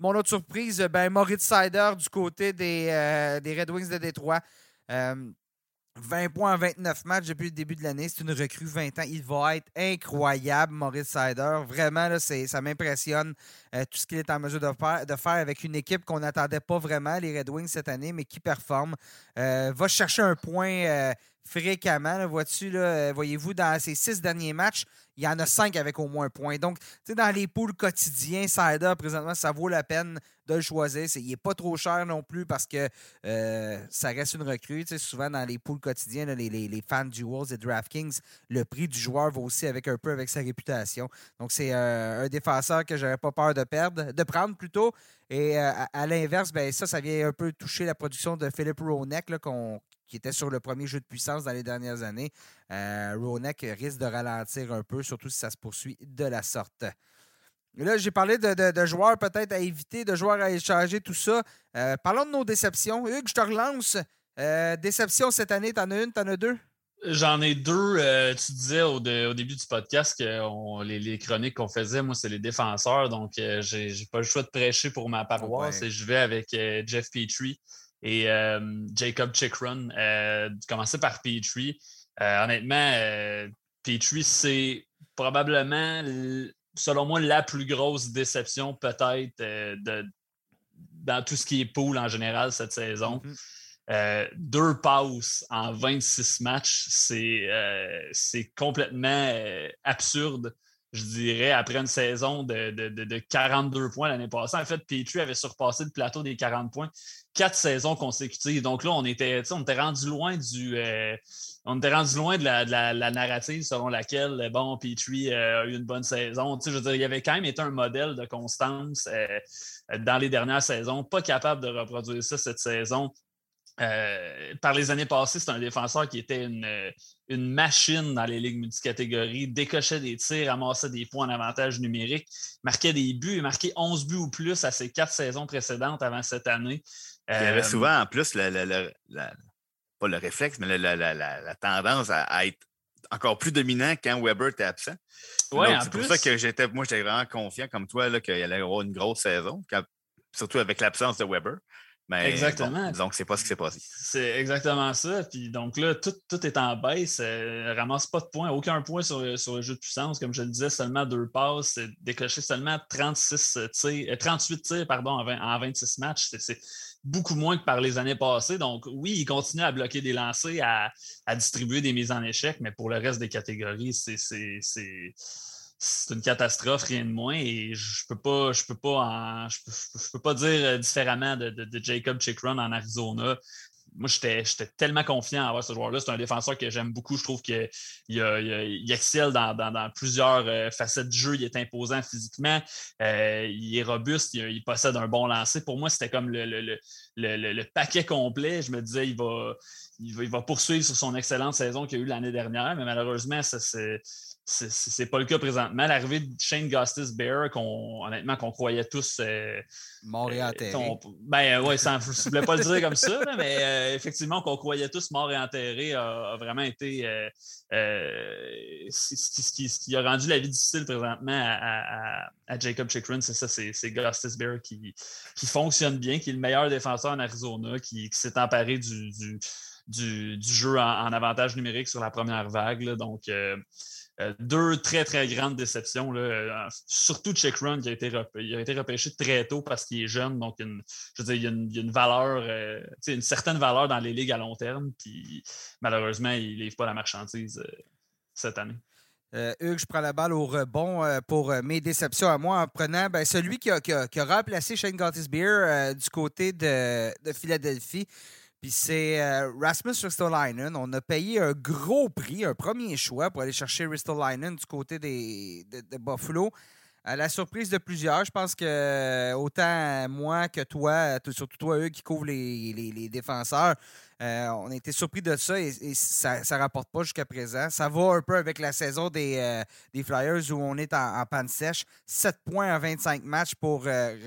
Mon autre surprise, ben, Moritz Sider du côté des, euh, des Red Wings de Détroit. 20 points en 29 matchs depuis le début de l'année. C'est une recrue 20 ans. Il va être incroyable, Maurice Sider. Vraiment, ça m'impressionne euh, tout ce qu'il est en mesure de faire avec une équipe qu'on n'attendait pas vraiment, les Red Wings, cette année, mais qui performe. va chercher un point fréquemment. Vois-tu, là, voyez-vous, dans ces six derniers matchs, il y en a cinq avec au moins un point. Donc, dans les poules quotidiens, Sider, présentement, ça vaut la peine de le choisir. il n'est pas trop cher non plus parce que euh, ça reste une recrue. Souvent, dans les poules quotidiens, les, les, fans du Wolves et DraftKings, le prix du joueur va aussi avec un peu avec sa réputation. Donc, c'est euh, un défenseur que j'aurais pas peur de perdre, de prendre plutôt. Et euh, à, l'inverse, ben, ça, ça vient un peu toucher la production de Philippe Ronek, qu'on qui était sur le premier jeu de puissance dans les dernières années. Euh, Ronek risque de ralentir un peu, surtout si ça se poursuit de la sorte. là, j'ai parlé de, joueurs peut-être à éviter, de joueurs à échanger, tout ça. Euh, parlons de nos déceptions. Hugues, je te relance. Euh, déception cette année, t'en as une, t'en as deux? J'en ai deux. tu disais au, début du podcast que les, chroniques qu'on faisait, moi, c'est les défenseurs. Donc, j'ai pas le choix de prêcher pour ma paroisse et je vais avec Jeff Petrie et euh, Jacob Chikron. Euh, commencer par Petrie. Euh, honnêtement, Petrie, c'est probablement, selon moi, la plus grosse déception peut-être de, dans tout ce qui est pool en général cette saison. Mm-hmm. deux passes en 26 matchs, c'est complètement absurde je dirais, après une saison de, 42 points l'année passée. En fait, Petrie avait surpassé le plateau des 40 points quatre saisons consécutives. Donc là, on était, on était rendu loin du. Euh, on était rendu loin de la, narrative selon laquelle, bon, Petrie euh, a eu une bonne saison. je veux dire, il avait quand même été un modèle de constance euh, dans les dernières saisons, pas capable de reproduire ça cette saison. euh, par les années passées, c'est un défenseur qui était une, une, machine dans les ligues multicatégories, décochait des tirs, ramassait des points en avantage numérique, marquait des buts, marquait 11 buts ou plus à ses quatre saisons précédentes avant cette année. Il y avait souvent en plus le, pas le réflexe, mais la, tendance à, être encore plus dominant quand Weber était absent. c'est pour ça que j'étais, moi, j'étais vraiment confiant comme toi qu'il allait avoir une grosse saison, surtout avec l'absence de Weber. Mais exactement. donc, c'est pas ce qui s'est passé. C'est exactement ça. Puis donc là, tout, est en baisse. Euh, ramasse pas de points, aucun point sur, le jeu de puissance. Comme je le disais, seulement deux passes, décoché seulement 36 tirs, 38 euh, tirs pardon, en, en 26 matchs. C'est beaucoup moins que par les années passées. Donc, oui, il continue à bloquer des lancers, à, distribuer des mises en échec, mais pour le reste des catégories, c'est une catastrophe, rien de moins. Et je peux pas, je peux pas, je, peux, pas dire différemment de, Jacob Chickrun en Arizona moi, j'étais tellement confiant à avoir ce joueur-là. C'est un défenseur que j'aime beaucoup. Je trouve qu'il il, excelle dans, plusieurs euh, facettes du jeu. Il est imposant physiquement. Euh, il est robuste. Il, possède un bon lancer. Pour moi, c'était comme le, paquet complet. Je me disais, il va, poursuivre sur son excellente saison qu'il a eue l'année dernière. Mais malheureusement, ça, c'est c'est pas le cas présentement. L'arrivée de Shane Gustis Bear, qu'on, honnêtement, qu'on croyait tous. Euh, mort et enterré. ben oui, je ne voulais pas le dire comme ça, mais euh, effectivement, qu'on croyait tous mort et enterré a, vraiment été euh, ce, qui, a rendu la vie difficile présentement à, Jacob Chikrin. C'est ça, c'est, Gustis Bear qui, qui fonctionne bien, qui est le meilleur défenseur en Arizona, qui, s'est emparé du, du, jeu en, avantage numérique sur la première vague. donc, euh, deux très, très grandes déceptions. Euh, surtout Check Run qui a été, il a été repêché très tôt parce qu'il est jeune. Donc, je veux dire, il, y a une, valeur, euh, une certaine valeur dans les ligues à long terme. Puis malheureusement, il ne livre pas la marchandise cette année. Hugues, je prends la balle au rebond pour mes déceptions à moi en prenant ben, celui qui a, remplacé Shane Gottisbeer du côté de Philadelphie. Puis c'est euh, Rasmus Ristolainen. On a payé un gros prix, un premier choix pour aller chercher Ristolainen du côté des, de, Buffalo. À la surprise de plusieurs, je pense que euh, autant moi que toi, surtout toi, eux qui couvrent les, défenseurs, euh, on a été surpris de ça et, ça ne rapporte pas jusqu'à présent. Ça va un peu avec la saison des, Flyers où on est en, panne sèche. 7 points en 25 matchs pour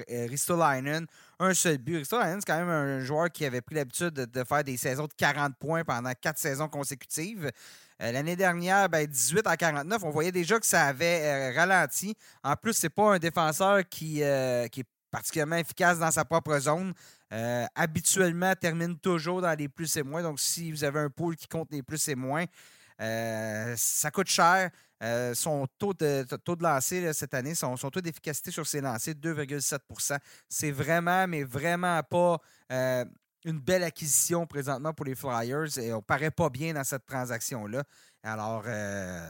Ristolainen un seul but. c'est quand même un joueur qui avait pris l'habitude de, faire des saisons de 40 points pendant quatre saisons consécutives. Euh, l'année dernière, 18 ben, à 49, on voyait déjà que ça avait euh, ralenti. En plus, c'est pas un défenseur qui, euh, qui, est particulièrement efficace dans sa propre zone. habituellement, termine toujours dans les plus et moins. Donc, si vous avez un pool qui compte les plus et moins, ça coûte cher. Euh, son taux de, taux de cette année, son, taux d'efficacité sur ses lancers, 2,7% C'est vraiment, mais vraiment pas euh, une belle acquisition présentement pour les Flyers et on paraît pas bien dans cette transaction-là. Alors, euh,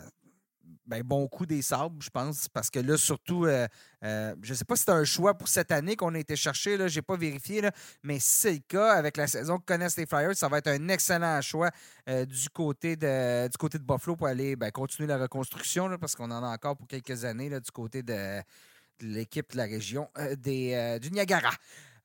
ben, bon coup des sables, je pense, parce que là, surtout, euh, euh, je ne sais pas si c'est un choix pour cette année qu'on a été chercher, je n'ai pas vérifié, là, mais si c'est le cas, avec la saison que connaissent les Flyers, ça va être un excellent choix euh, du, côté de, du côté de Buffalo pour aller ben, continuer la reconstruction, parce qu'on en a encore pour quelques années du côté de, l'équipe de la région des, du Niagara.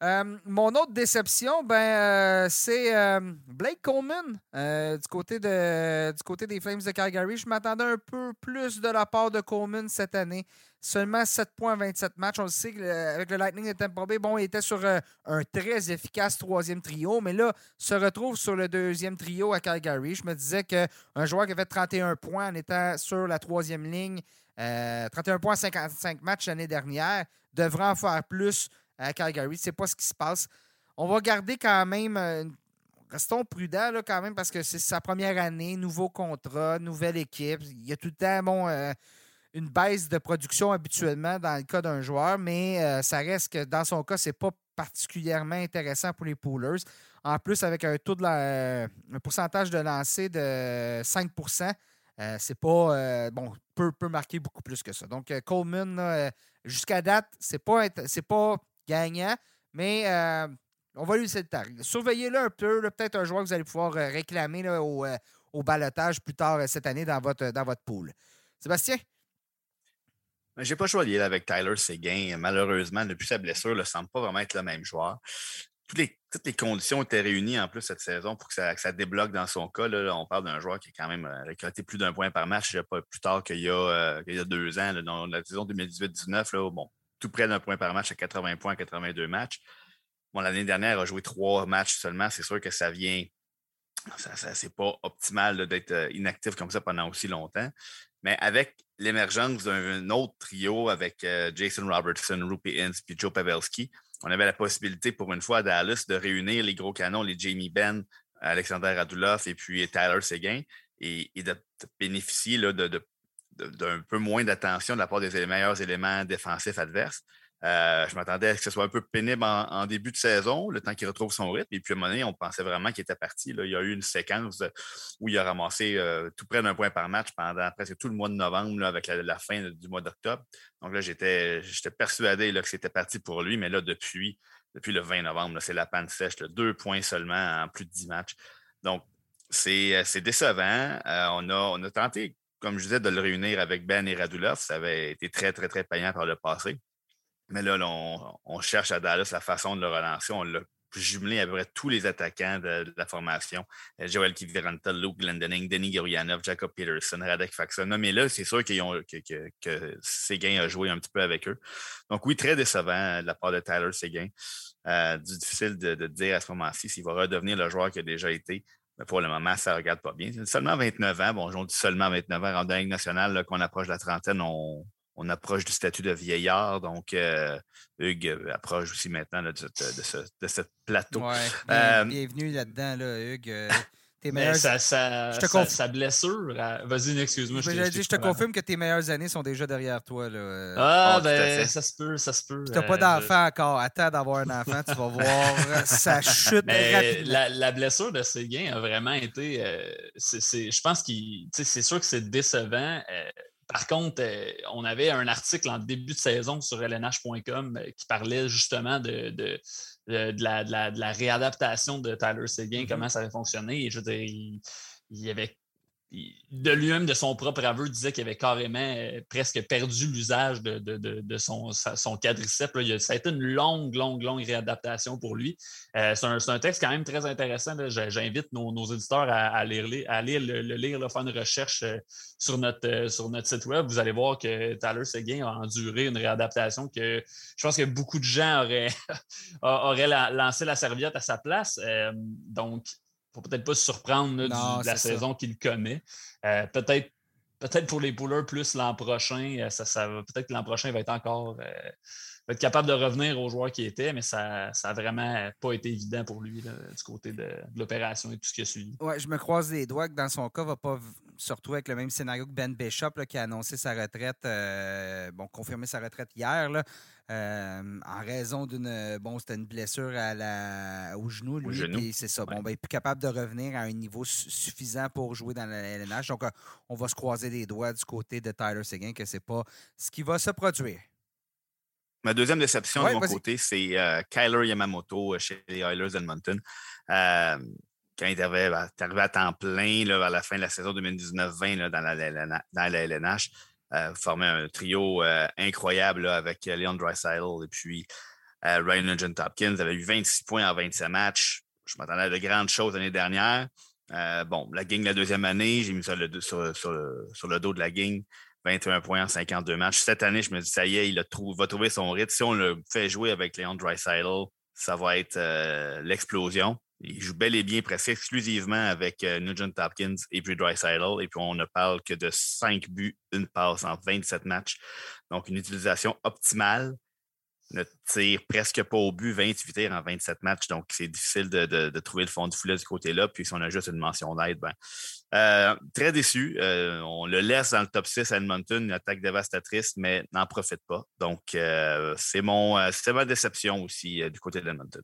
Euh, mon autre déception, ben, euh, c'est euh, Blake Coleman du, côté des Flames de Calgary. Je m'attendais un peu plus de la part de Coleman cette année. Seulement 7 points en 27 matchs. On le sait avec le Lightning de Tampa bon, il était sur un très efficace troisième trio, mais là, se retrouve sur le deuxième trio à Calgary. Je me disais qu'un joueur qui avait 31 points en étant sur la troisième ligne, 31 points en 55 matchs l'année dernière, devrait en faire plus à Calgary. C'est pas ce qui se passe. On va garder quand même. Euh, restons prudents là, quand même parce que c'est sa première année, nouveau contrat, nouvelle équipe. Il y a tout le temps euh, une baisse de production habituellement dans le cas d'un joueur, mais euh, ça reste que dans son cas, c'est pas particulièrement intéressant pour les poolers. En plus, avec un taux de un pourcentage de lancer de 5% c'est pas bon, peut, peut marquer beaucoup plus que ça. Donc Coleman, jusqu'à date, c'est pas c'est pas gagnant. Mais euh, on va lui laisser le temps. Surveillez-le un peu. Peut-être un joueur que vous allez pouvoir euh, réclamer au, euh, au balotage plus tard cette année dans votre, dans votre pool. Sébastien? Ben, j'ai pas choisi avec Tyler Seguin. Malheureusement, depuis sa blessure, il ne semble pas vraiment être le même joueur. toutes les conditions étaient réunies en plus cette saison pour que ça, débloque dans son cas. Là, on parle d'un joueur qui a quand même récolté plus d'un point par match pas plus tard qu'il y, a, deux ans, dans la saison 2018-19. Bon, tout près d'un point par match à 80 points, 82 matchs. Bon, l'année dernière, il a joué trois matchs seulement. C'est sûr que ça vient. Ça, ça c'est pas optimal d'être euh, inactif comme ça pendant aussi longtemps. Mais avec l'émergence d'un autre trio avec euh, Jason Robertson, Rupi Ince et Joe Pavelski, on avait la possibilité pour une fois à Dallas de réunir les gros canons, les Jamie Benn, Alexander Radulov et puis Tyler Seguin, et, de, bénéficier d'un peu moins d'attention de la part des meilleurs éléments défensifs adverses. Euh, je m'attendais à ce que ce soit un peu pénible en, début de saison, le temps qu'il retrouve son rythme. Et puis à un moment donné, on pensait vraiment qu'il était parti. Il y a eu une séquence où il a ramassé euh, tout près d'un point par match pendant presque tout le mois de novembre avec la, fin du mois d'octobre. Donc là, j'étais persuadé que c'était parti pour lui, mais là, depuis, le 20 novembre, c'est la panne sèche, deux points seulement en plus de 10 matchs. Donc, c'est euh, décevant. on a tenté, comme je disais, de le réunir avec Ben et Radulov. Ça avait été très, très, très payant par le passé. Mais là, on, cherche à Dallas la façon de le relancer. On l'a jumelé à peu près tous les attaquants de, la formation. Euh, Joel Kiviranta, Luke Glendening, Denis Gurianov, Jacob Peterson, Radek Faxon. Mais là, c'est sûr qu'ils ont, que, Séguin a joué un petit peu avec eux. Donc oui, très décevant de la part de Tyler Séguin. Euh, difficile de, dire à ce moment-ci s'il va redevenir le joueur qui a déjà été. Mais pour le moment, ça ne regarde pas bien. Seulement 29 ans. Bon, on dit seulement 29 ans. En dingue nationale, qu'on approche de la trentaine, on, on approche du statut de vieillard. Donc, euh, Hugues euh, approche aussi maintenant de, ce, plateau. Euh, bienvenue là-dedans, là, Hugues. Tes meilleures... sa, sa, je te sa, blessure. Vas-y, excuse-moi. Je, je, je, te confirme que tes meilleures années sont déjà derrière toi. Là. Ah, oh, ben, ça se peut, ça se peut. Tu n'as pas d'enfant encore. Attends d'avoir un enfant, tu vas voir sa chute rapidement. La, la, blessure de Séguin a vraiment été. je pense que c'est sûr que c'est décevant. Par contre, euh, on avait un article en début de saison sur lnh.com euh, qui parlait justement de, de, la, réadaptation de Tyler Seguin, mm-hmm. comment ça avait fonctionné. Et je veux dire, il, y avait de lui-même, de son propre aveu, disait qu'il avait carrément euh, presque perdu l'usage de, son, quadriceps. ça a été une longue, longue, longue réadaptation pour lui. Euh, c'est, un, texte quand même très intéressant. J'invite nos, éditeurs à, lire, le, lire, faire une recherche euh, sur notre, site web. Vous allez voir que Tyler Seguin a enduré une réadaptation que je pense que beaucoup de gens auraient, auraient lancé la serviette à sa place. donc, faut peut-être pas se surprendre de la saison qu'il connaît. Euh, peut-être peut-être pour les pouleurs plus l'an prochain, euh, ça, ça peut-être que l'an prochain va être encore euh, va être capable de revenir aux joueurs qui étaient, mais ça n'a vraiment pas été évident pour lui du côté de, l'opération et tout ce qui a suivi. Ouais, je me croise les doigts que dans son cas, il ne va pas se retrouver avec le même scénario que Ben Bishop qui a annoncé sa retraite, bon, confirmé sa retraite hier. Là. Euh, en raison d'une. Bon, c'était une blessure à la, au genou, lui. c'est ça. Bon, ben, il est plus capable de revenir à un niveau suffisant pour jouer dans la LNH. Donc, euh, on va se croiser les doigts du côté de Tyler Seguin que c'est pas ce qui va se produire. Ma deuxième déception de mon côté, c'est euh, Kyler Yamamoto chez les Oilers Edmonton. quand il arrivé, arrivé, à temps plein là, vers la fin de la saison 2019-20 dans la, dans la LNH, euh, formé un trio euh, incroyable avec euh, Leon Dreisaitl et puis Ryan Nugent Hopkins. avait eu 26 points en 27 matchs. Je m'attendais à de grandes choses l'année dernière. bon, la gang la deuxième année, j'ai mis ça sur, le dos de la gang. 21 points en 52 matchs. Cette année, je me dis, ça y est, il va trouver son rythme. Si on le fait jouer avec Leon Dreisaitl, ça va être l'explosion. Il joue bel et bien presque exclusivement avec euh, Nugent Hopkins et puis Dreisaitl. Et puis, on ne parle que de 5 buts, une passe en 27 matchs. Donc, une utilisation optimale. Ne tire presque pas au but, 28 tirs en 27 matchs. Donc, c'est difficile de, trouver le fond du filet de ce côté-là. Puis, si on a juste une mention d'aide, ben, euh, très déçu. Euh, on le laisse dans le top 6 à Edmonton, une attaque dévastatrice, mais n'en profite pas. Donc, c'est mon, ma déception aussi du côté d'Edmonton.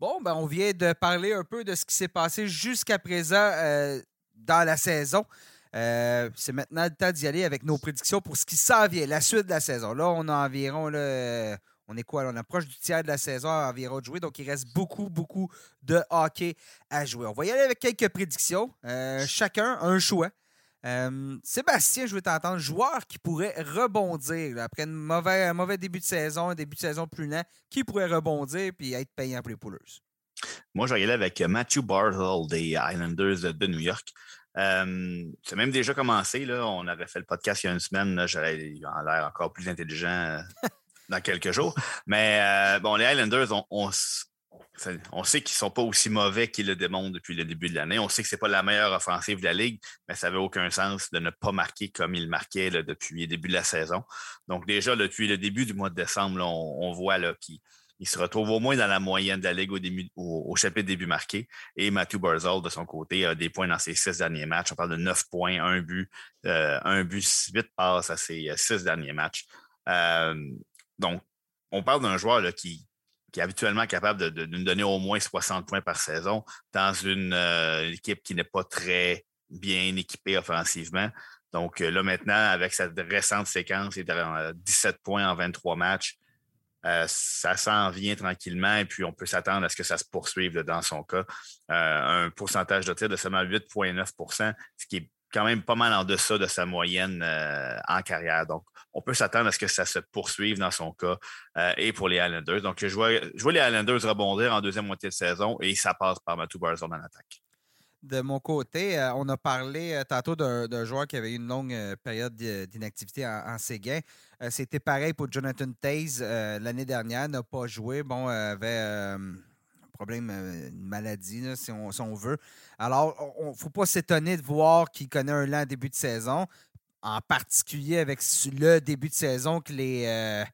Bon, ben, on vient de parler un peu de ce qui s'est passé jusqu'à présent euh, dans la saison. Euh, c'est maintenant le temps d'y aller avec nos prédictions pour ce qui s'en vient, la suite de la saison. Là, on a environ, on est quoi? on approche du tiers de la saison environ de jouer, donc il reste beaucoup, beaucoup de hockey à jouer. On va y aller avec quelques prédictions. Euh, chacun un choix. Sébastien, je veux t'entendre, joueur qui pourrait rebondir après un mauvais, mauvais début de saison, un début de saison plus lent, qui pourrait rebondir et être payant pour les Poolers? Moi, je vais y aller avec Matthew Bartle des Islanders de New York. c'est même déjà commencé. Là. On avait fait le podcast il y a une semaine. J'aurais l'air encore plus intelligent euh, dans quelques jours. Mais euh, bon, les Islanders, on, on sait qu'ils ne sont pas aussi mauvais qu'ils le démontrent depuis le début de l'année. On sait que ce n'est pas la meilleure offensive de la Ligue, mais ça n'avait aucun sens de ne pas marquer comme ils marquaient depuis le début de la saison. Donc, déjà, depuis le début du mois de décembre, on, voit qu'ils se retrouvent au moins dans la moyenne de la Ligue au, début, au, chapitre début marqué. Et Matthew Barzal, de son côté, a des points dans ses six derniers matchs. On parle de neuf points, un but, euh, un but, huit passes à ses euh, six derniers matchs. Euh, donc, on parle d'un joueur qui, qui est habituellement capable de, nous donner au moins 60 points par saison dans une, euh, équipe qui n'est pas très bien équipée offensivement. Donc euh, là, maintenant, avec cette récente séquence, il est 17 points en 23 matchs. Euh, ça s'en vient tranquillement et puis on peut s'attendre à ce que ça se poursuive dans son cas. un pourcentage de tir de seulement 8,9% ce qui est quand même pas mal en deçà de sa moyenne en carrière. Donc, on peut s'attendre à ce que ça se poursuive dans son cas euh, et pour les Islanders. Donc, je vois, je vois, les Islanders rebondir en deuxième moitié de saison et ça passe par Matthew Barzal en attaque. De mon côté, euh, on a parlé euh, tantôt d'un joueur qui avait eu une longue période d'inactivité en, en, Séguin. C'était pareil pour Jonathan Taze l'année dernière, n'a pas joué. Bon, avait problème, une maladie, si, on, si, on, veut. Alors, il ne faut pas s'étonner de voir qu'il connaît un lent début de saison en particulier avec le début de saison que les, euh,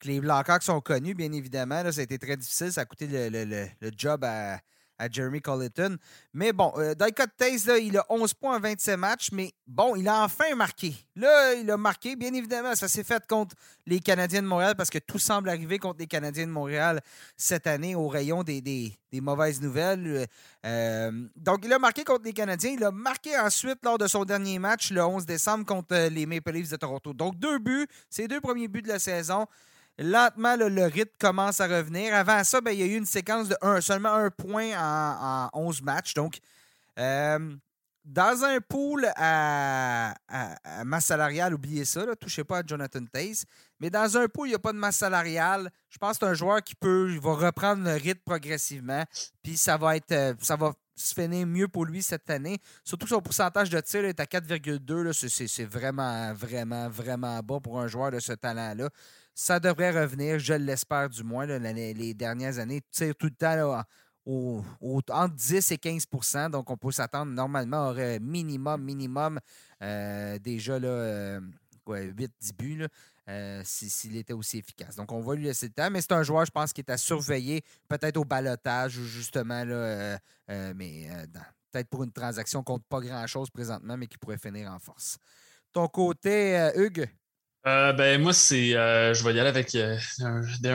que les Blackhawks sont connus, bien évidemment. Ça a été très difficile. Ça a coûté le job à, à Jeremy Colleton. Mais bon, euh, il a 11 points en 27 matchs, mais bon, il a enfin marqué. Là, il a marqué, bien évidemment, ça s'est fait contre les Canadiens de Montréal parce que tout semble arriver contre les Canadiens de Montréal cette année au rayon des, mauvaises nouvelles. Euh, donc, il a marqué contre les Canadiens. Il a marqué ensuite lors de son dernier match le 11 décembre contre euh, les Maple Leafs de Toronto. Donc, deux buts, ses deux premiers buts de la saison. Lentement, le rythme commence à revenir. Avant ça, ben, il y a eu une séquence de seulement un point en, 11 matchs. Donc, euh, dans un pool à, masse salariale, oubliez ça, ne touchez pas à Jonathan Taze. Mais dans un pool, il n'y a pas de masse salariale. Je pense que c'est un joueur qui peut va reprendre le rythme progressivement. Puis ça va être euh, ça va se finir mieux pour lui cette année. Surtout son pourcentage de tir est à 4,2. C'est vraiment, vraiment, vraiment bas pour un joueur de ce talent-là. Ça devrait revenir, je l'espère du moins. les, dernières années, tout le temps au, entre 10 et 15% Donc, on peut s'attendre normalement à minimum, minimum euh, déjà là, 8-10 euh, buts euh, s'il était aussi efficace. Donc, on va lui laisser le temps. Mais c'est un joueur, je pense, qui est à surveiller, peut-être au balotage ou justement, là, mais peut-être pour une transaction compte pas grand-chose présentement, mais qui pourrait finir en force. Ton côté, Hugues? Euh, ben, moi, c'est. Euh, je vais y aller avec euh,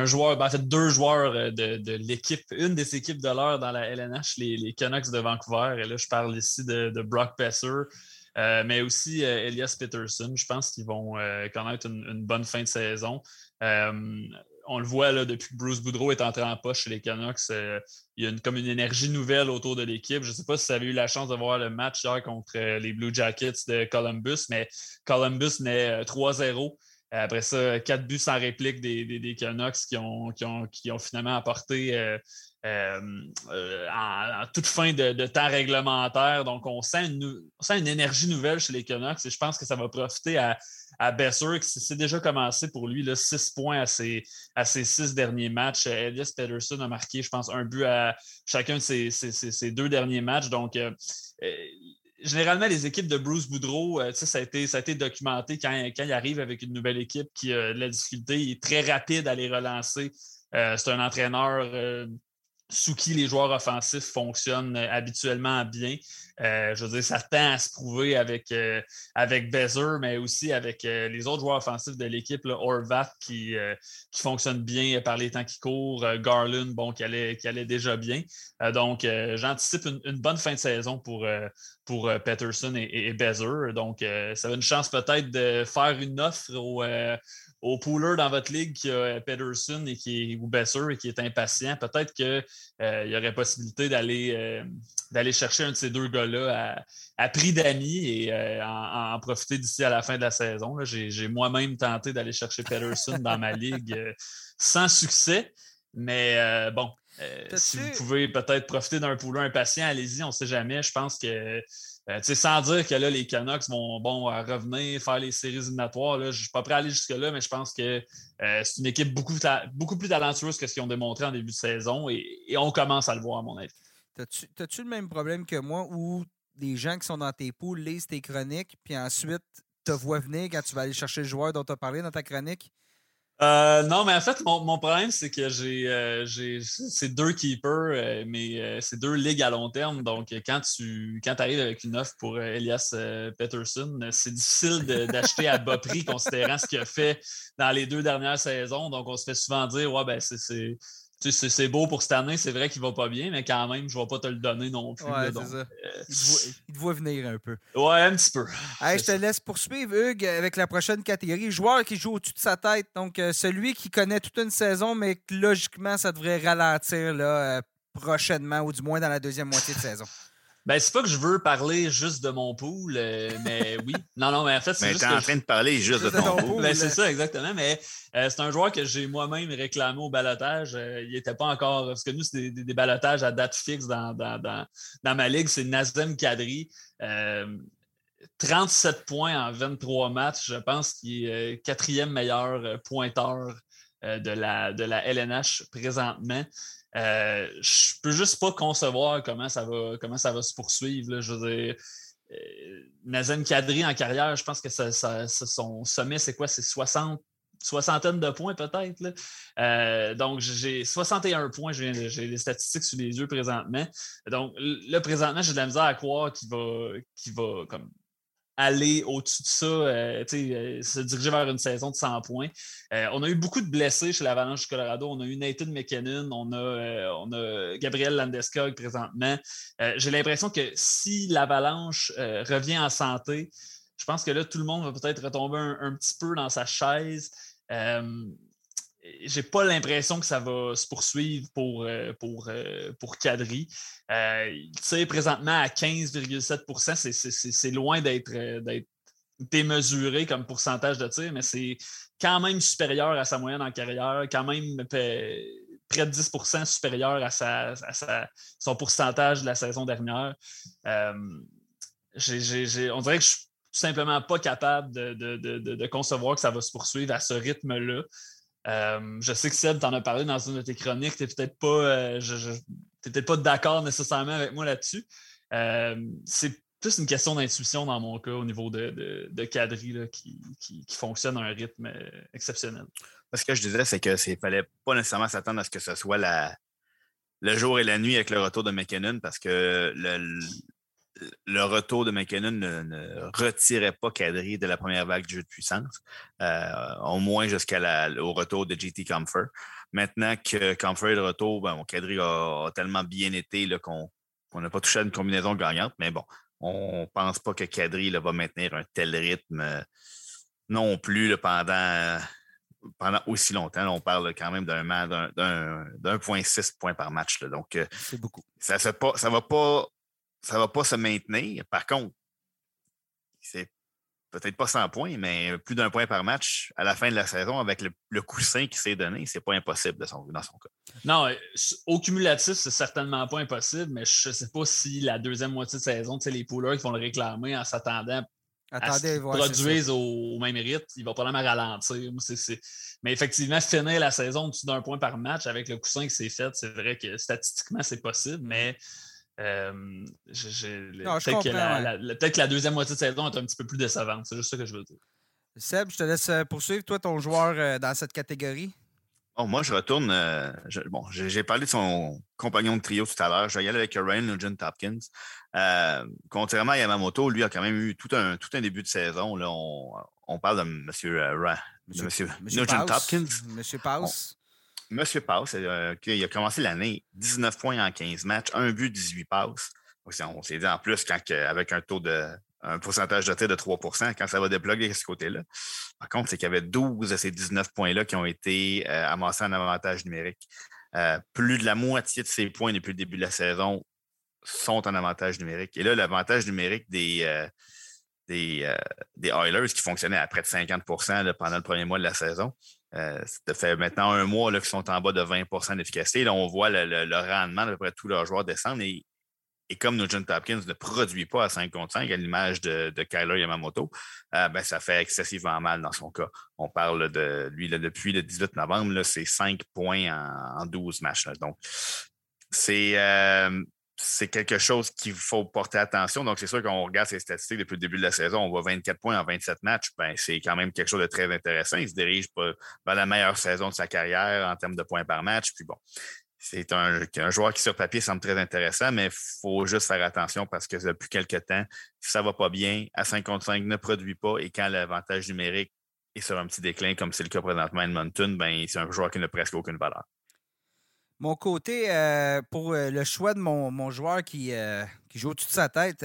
joueur, ben, en fait, deux joueurs de, l'équipe, une des équipes de l'heure dans la LNH, les, Canucks de Vancouver. Et là, je parle ici de, Brock Besser, mais aussi Elias Peterson. Je pense qu'ils vont connaître une, bonne fin de saison on le voit là, depuis que Bruce Boudreau est entré en poche chez les Canucks. Euh, il y a une, comme une énergie nouvelle autour de l'équipe. Je ne sais pas si vous avez eu la chance de voir le match hier contre euh, les Blue Jackets de Columbus, mais Columbus naît 3-0. Euh, après ça, quatre buts sans réplique des, Canucks qui ont, qui ont, finalement apporté en, toute fin de, temps réglementaire. Donc, on sent, une, on sent une énergie nouvelle chez les Canucks et je pense que ça va profiter à, à Besser, c'est déjà commencé pour lui, là, six points à ses, six derniers matchs. Elias Pedersen a marqué, je pense, un but à chacun de ses, deux derniers matchs. Donc, euh, euh, généralement, les équipes de Bruce Boudreau, euh, ça, a été, documenté quand, il arrive avec une nouvelle équipe qui a de la difficulté. Il est très rapide à les relancer. c'est un entraîneur sous qui les joueurs offensifs fonctionnent euh, habituellement bien. Euh, je veux dire, ça tend à se prouver avec, euh, Bezer, mais aussi avec les autres joueurs offensifs de l'équipe, Orvat qui, qui fonctionne bien par les temps qui courent, Garland, bon, qui allait, qui allait déjà bien. donc, j'anticipe une, bonne fin de saison pour, pour Peterson et, et, Bezer. Donc, ça a une chance peut-être de faire une offre au au pooler dans votre ligue qui a Pedersen et qui est, ou Besser et qui est impatient, peut-être qu'il y aurait possibilité d'aller d'aller chercher un de ces deux gars-là à, prix d'amis et en, profiter d'ici à la fin de la saison. J'ai moi-même tenté d'aller chercher Pedersen dans ma ligue sans succès. Mais bon, si vous pouvez peut-être profiter d'un pooler impatient, allez-y, on ne sait jamais. Je pense que euh, sans dire que là, les Canucks vont bon, revenir, faire les séries éliminatoires, je ne suis pas prêt à aller jusque-là, mais je pense que euh, c'est une équipe beaucoup, beaucoup plus talentueuse que ce qu'ils ont démontré en début de saison et, on commence à le voir, à mon avis. T'as-tu le même problème que moi où les gens qui sont dans tes poules lisent tes chroniques, puis ensuite te voient venir quand tu vas aller chercher le joueur dont tu as parlé dans ta chronique? Euh, non, mais en fait, mon, problème, c'est que j'ai euh, ces deux keepers, euh, mais c'est deux ligues à long terme. Donc, quand tu quand arrives avec une offre pour Elias Peterson, c'est difficile d'acheter à bas prix considérant ce qu'il a fait dans les deux dernières saisons. Donc, on se fait souvent dire Ouais, ben, c'est c'est beau pour cette année, c'est vrai qu'il va pas bien, mais quand même, je ne vais pas te le donner non plus. Ouais, ça. Euh, il, te voit, venir un peu. Ouais, un petit peu. je te laisse poursuivre, Hugues, avec la prochaine catégorie. Joueur qui joue au-dessus de sa tête. Donc, euh, celui qui connaît toute une saison, mais que logiquement, ça devrait ralentir là, euh, prochainement, ou du moins dans la deuxième moitié de saison. Ben, c'est pas que je veux parler juste de mon pool, euh, mais oui. Non, non, mais en fait, c'est juste. en train de parler juste de ton, pool. Ben, c'est ça, exactement. Mais euh, c'est un joueur que j'ai moi-même réclamé au balotage. Euh, il n'était pas encore. Parce que nous, c'est des, des, balotages à date fixe dans, dans, dans, dans ma ligue. C'est Nazem Kadri. 37 points en 23 matchs. Je pense qu'il est quatrième meilleur pointeur de, la, de la LNH présentement. Euh, je peux juste pas concevoir comment ça va, comment ça va se poursuivre. Je veux dire, euh, en carrière, je pense que son sommet, c'est quoi? C'est 60, soixantaine de points peut-être. Euh, donc, j'ai 61 points, j'ai les statistiques sous les yeux présentement. Donc, là, présentement, j'ai de la misère à croire qu'il va, qu'il va comme aller au-dessus de ça, euh, euh, se diriger vers une saison de 100 points. Euh, on a eu beaucoup de blessés chez l'Avalanche du Colorado. On a eu Nathan McKinnon, on a, on a Gabriel Landeskog présentement. J'ai l'impression que si l'Avalanche revient en santé, je pense que là, tout le monde va peut-être retomber un, petit peu dans sa chaise j'ai pas l'impression que ça va se poursuivre pour, euh, pour, euh, pour Kadri. Euh, présentement à 15,7% c'est loin d'être démesuré comme pourcentage de tir, mais c'est quand même supérieur à sa moyenne en carrière, quand même près de 10% supérieur à, sa, son pourcentage de la saison dernière. on dirait que je suis tout simplement pas capable de, de, concevoir que ça va se poursuivre à ce rythme-là. Euh, je sais que Seb t'en a parlé dans une de tes chroniques. Tu n'es peut-être pas, euh, pas d'accord nécessairement avec moi là-dessus. Euh, c'est plus une question d'intuition dans mon cas au niveau de, de, Cadry qui, fonctionne à un rythme exceptionnel. Ce que je disais, c'est qu'il ne fallait pas nécessairement s'attendre à ce que ce soit la, le jour et la nuit avec le retour de McKinnon parce que le, le retour de McKinnon ne, retirait pas Kadri de la première vague du jeu de puissance, euh, au moins jusqu'au retour de JT Comfort. Maintenant que Comfort est de retour, ben, Kadri a, tellement bien été qu'on n'a pas touché à une combinaison gagnante, mais bon, on ne pense pas que Kadri va maintenir un tel rythme euh, non plus pendant, pendant aussi longtemps. on parle quand même d'un 1,6 points par match. donc, euh, c'est beaucoup. Ça ne va pas ça ne va pas se maintenir. Par contre, c'est peut-être pas 100 points, mais plus d'un point par match à la fin de la saison avec le, coussin qui s'est donné, c'est pas impossible dans son cas. Non, euh, au cumulatif, c'est certainement pas impossible, mais je ne sais pas si la deuxième moitié de saison, les pouleurs qui vont le réclamer en s'attendant à ce qu'ils produisent au, même rythme, il va probablement ralentir. Mais effectivement, finir la saison au-dessus d'un point par match avec le coussin qui s'est fait, c'est vrai que statistiquement, c'est possible, mais peut-être que, la deuxième moitié de saison est un petit peu plus décevante. C'est juste ça que je veux dire. Seb, je te laisse euh, poursuivre, toi, ton joueur euh, dans cette catégorie? Oh, moi, je retourne. Euh, bon, j'ai parlé de son compagnon de trio tout à l'heure. Je vais y aller avec Ryan Nugent Hopkins. contrairement à Yamamoto, lui a quand même eu tout un, tout un début de saison. Là, on, parle de M. Monsieur, monsieur, Nugent Hopkins. Monsieur Paus. Monsieur Pass, euh, il a commencé l'année 19 points en 15 matchs, un but, 18 passes. On s'est dit en plus, avec un taux de un pourcentage de tir de 3% quand ça va débloquer de ce côté-là. Par contre, c'est qu'il y avait 12 de ces 19 points-là qui ont été euh, amassés en avantage numérique. Euh, plus de la moitié de ces points depuis le début de la saison sont en avantage numérique. Et là, l'avantage numérique des, Oilers qui fonctionnait à près de 50% pendant le premier mois de la saison. Ça fait maintenant un mois qu'ils sont en bas de 20% d'efficacité. Là, on voit le, rendement de peu près tous leurs joueurs descendre et et comme Nugent Hopkins ne produit pas à 5 contre 5, à l'image de, de, Kyler Yamamoto, euh, ben, ça fait excessivement mal dans son cas. On parle de lui depuis le 18 novembre, c'est 5 points en, 12 matchs. Donc, euh, c'est quelque chose qu'il faut porter attention. Donc, c'est sûr qu'on regarde ses statistiques depuis le début de la saison, on voit 24 points en 27 matchs. Ben, c'est quand même quelque chose de très intéressant. Il se dirige vers la meilleure saison de sa carrière en termes de points par match. Puis bon, c'est un, joueur qui, sur papier, semble très intéressant, mais il faut juste faire attention parce que depuis quelques temps, ça ne va pas bien, à 55 ne produit pas et quand l'avantage numérique est sur un petit déclin, comme c'est le cas présentement à Edmonton, ben, c'est un joueur qui n'a presque aucune valeur. Mon côté, euh, pour euh, le choix de mon, joueur qui, euh, qui, joue toute sa tête,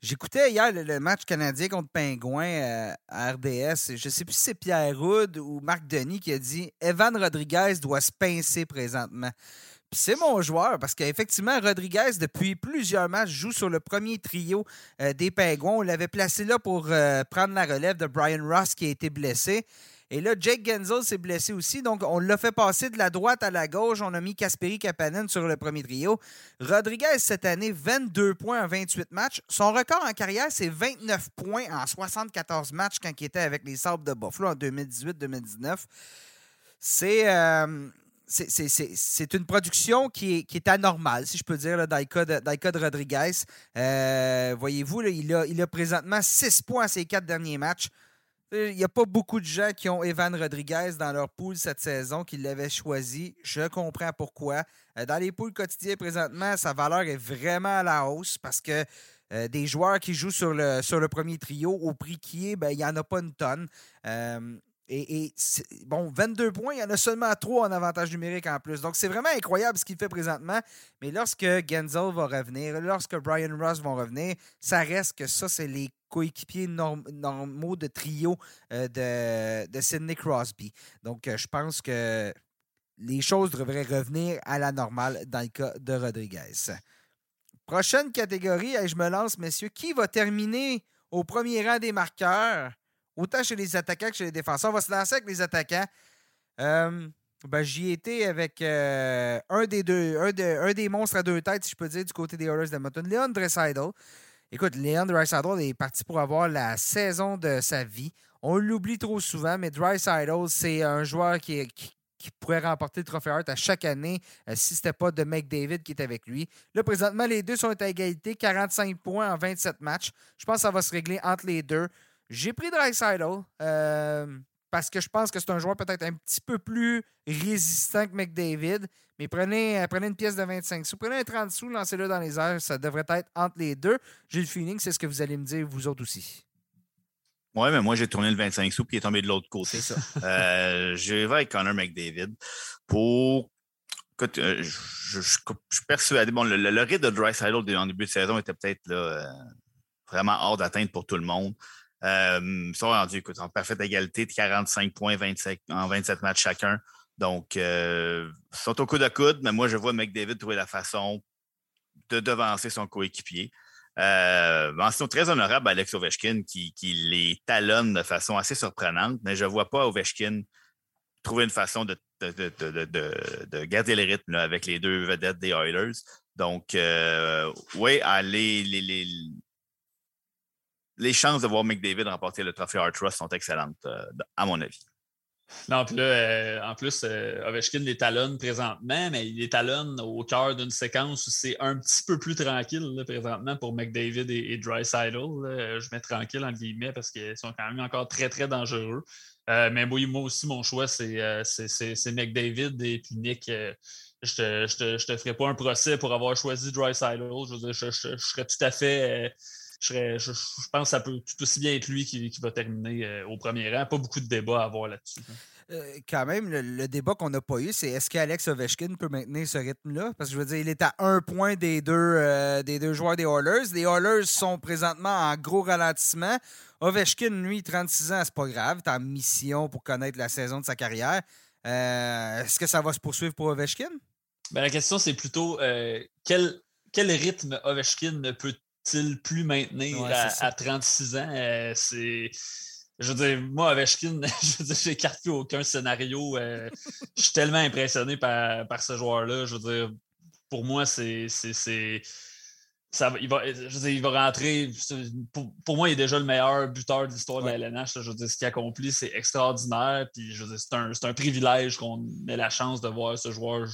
J'écoutais hier le, match canadien contre Pingouin à RDS. Je ne sais plus si c'est Pierre Roud ou Marc Denis qui a dit Evan Rodriguez doit se pincer présentement. C'est mon joueur parce qu'effectivement, Rodriguez, depuis plusieurs matchs, joue sur le premier trio des Pingouins. On l'avait placé là pour prendre la relève de Brian Ross qui a été blessé. Et là, Jake Genzel s'est blessé aussi. Donc, on l'a fait passer de la droite à la gauche. On a mis Kasperi Kapanen sur le premier trio. Rodriguez, cette année, 22 points en 28 matchs. Son record en carrière, c'est 29 points en 74 matchs quand il était avec les Sabres de Buffalo en 2018-2019. Euh, c'est. c'est une production qui est, anormale, si je peux dire, dans, de, Rodriguez. Euh, voyez-vous, il, a, il présentement 6 points à ses quatre derniers matchs. Il n'y a pas beaucoup de gens qui ont Evan Rodriguez dans leur pool cette saison, qui l'avaient choisi. Je comprends pourquoi. Euh, dans les poules quotidiens présentement, sa valeur est vraiment à la hausse parce que euh, des joueurs qui jouent sur le, sur le premier trio, au prix qui est, ben, il n'y en a pas une tonne. Euh, et, bon, 22 points, il y en a seulement 3 en avantage numérique en plus. Donc, c'est vraiment incroyable ce qu'il fait présentement. Mais lorsque Genzel va revenir, lorsque Brian Ross va revenir, ça reste que ça, c'est les coéquipiers normaux de trio euh, de, Sidney Crosby. Donc, euh, je pense que les choses devraient revenir à la normale dans le cas de Rodriguez. Prochaine catégorie, je me lance, messieurs. Qui va terminer au premier rang des marqueurs? Autant chez les attaquants que chez les défenseurs. On va se lancer avec les attaquants. Euh, ben, J'y étais avec euh, un, des deux, un, des monstres à deux têtes, si je peux dire, du côté des Oilers d'Edmonton, Leon Dreisaitl. Écoute, Leon Dreisaitl est parti pour avoir la saison de sa vie. On l'oublie trop souvent, mais Dreisaitl, c'est un joueur qui, qui, pourrait remporter le trophée Hart à chaque année euh, si ce n'était pas de McDavid qui est avec lui. Là, présentement, les deux sont à égalité, 45 points en 27 matchs. Je pense que ça va se régler entre les deux. J'ai pris Dreisaitl euh, parce que je pense que c'est un joueur peut-être un petit peu plus résistant que McDavid. Mais prenez, euh, prenez une pièce de 25 sous. Prenez un 30 sous, lancez-le dans les airs. Ça devrait être entre les deux. J'ai le feeling, c'est ce que vous allez me dire, vous autres aussi. Oui, mais moi, j'ai tourné le 25 sous puis il est tombé de l'autre côté. C'est ça. euh, je vais avec Connor McDavid pour. Écoute, euh, je, suis persuadé. Bon, le, le, rythme de Dry en début de saison était peut-être euh, vraiment hors d'atteinte pour tout le monde. Euh, ils sont rendus en parfaite égalité de 45 points 25, en 27 matchs chacun. Donc, euh, ils sont au coude à coude, mais moi, je vois McDavid trouver la façon de devancer son coéquipier. Euh, mention très honorable Alex Ovechkin qui, les talonne de façon assez surprenante, mais je ne vois pas Ovechkin trouver une façon de, de, garder le rythme avec les deux vedettes des Oilers. Donc, euh, oui, les, les chances de voir McDavid remporter le trophée Art Trust sont excellentes, euh, à mon avis. Non, puis là, euh, en plus, euh, Ovechkin les talonne présentement, mais il les talonne au cœur d'une séquence où c'est un petit peu plus tranquille présentement pour McDavid et, et Dry Je mets tranquille en guillemets parce qu'ils sont quand même encore très, très dangereux. mais moi, aussi, mon choix, c'est McDavid et puis Nick. je ne te, ferai pas un procès pour avoir choisi Dry Je, je, serais tout à fait je, je, pense que ça peut tout aussi bien être lui qui, va terminer au premier rang. Pas beaucoup de débats à avoir là-dessus. quand même, le, débat qu'on n'a pas eu, c'est est-ce qu'Alex Ovechkin peut maintenir ce rythme-là? Parce que je veux dire, il est à un point des deux, des deux joueurs des Oilers. Les Oilers sont présentement en gros ralentissement. Ovechkin, lui, 36 ans, c'est pas grave. Est en mission pour connaître la saison de sa carrière. Euh, est-ce que ça va se poursuivre pour Ovechkin? Ben, la question, c'est plutôt euh, quel, quel rythme Ovechkin ne peut-il plus maintenir à, 36 ans? Euh, c'est. Je veux dire, moi, Ovechkin, je veux dire, j'écarte plus aucun scénario. je suis tellement impressionné par, par ce joueur-là. Je veux dire, pour moi, c'est il, va, il va rentrer. Pour, moi, il est déjà le meilleur buteur de l'histoire de la LNH. Je veux dire, ce qu'il accomplit, c'est extraordinaire. Puis, je c'est un, un, privilège qu'on ait la chance de voir ce joueur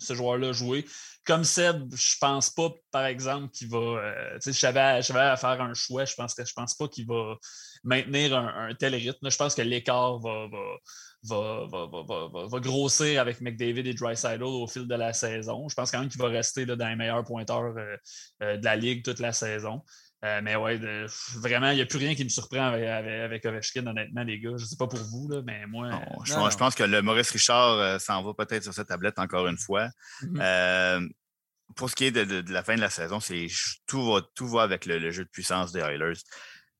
ce joueur-là jouer. Comme Seb, je pense pas, par exemple, qu'il va. Euh, je savais à faire un choix. Je pense que je pense pas qu'il va maintenir un, tel rythme. Je pense que l'écart va, va, va, grossir avec McDavid et Drysaddle au fil de la saison. Je pense quand même qu'il va rester là, dans les meilleurs pointeurs euh, euh, de la Ligue toute la saison. Euh, mais ouais, vraiment, il n'y a plus rien qui me surprend avec, Ovechkin, honnêtement, les gars. Je ne sais pas pour vous, là, mais moi. je, pense que le Maurice Richard s'en va peut-être sur sa tablette encore une fois. Mm-hmm. pour ce qui est de, la fin de la saison, c'est tout va, tout va avec le, jeu de puissance des Oilers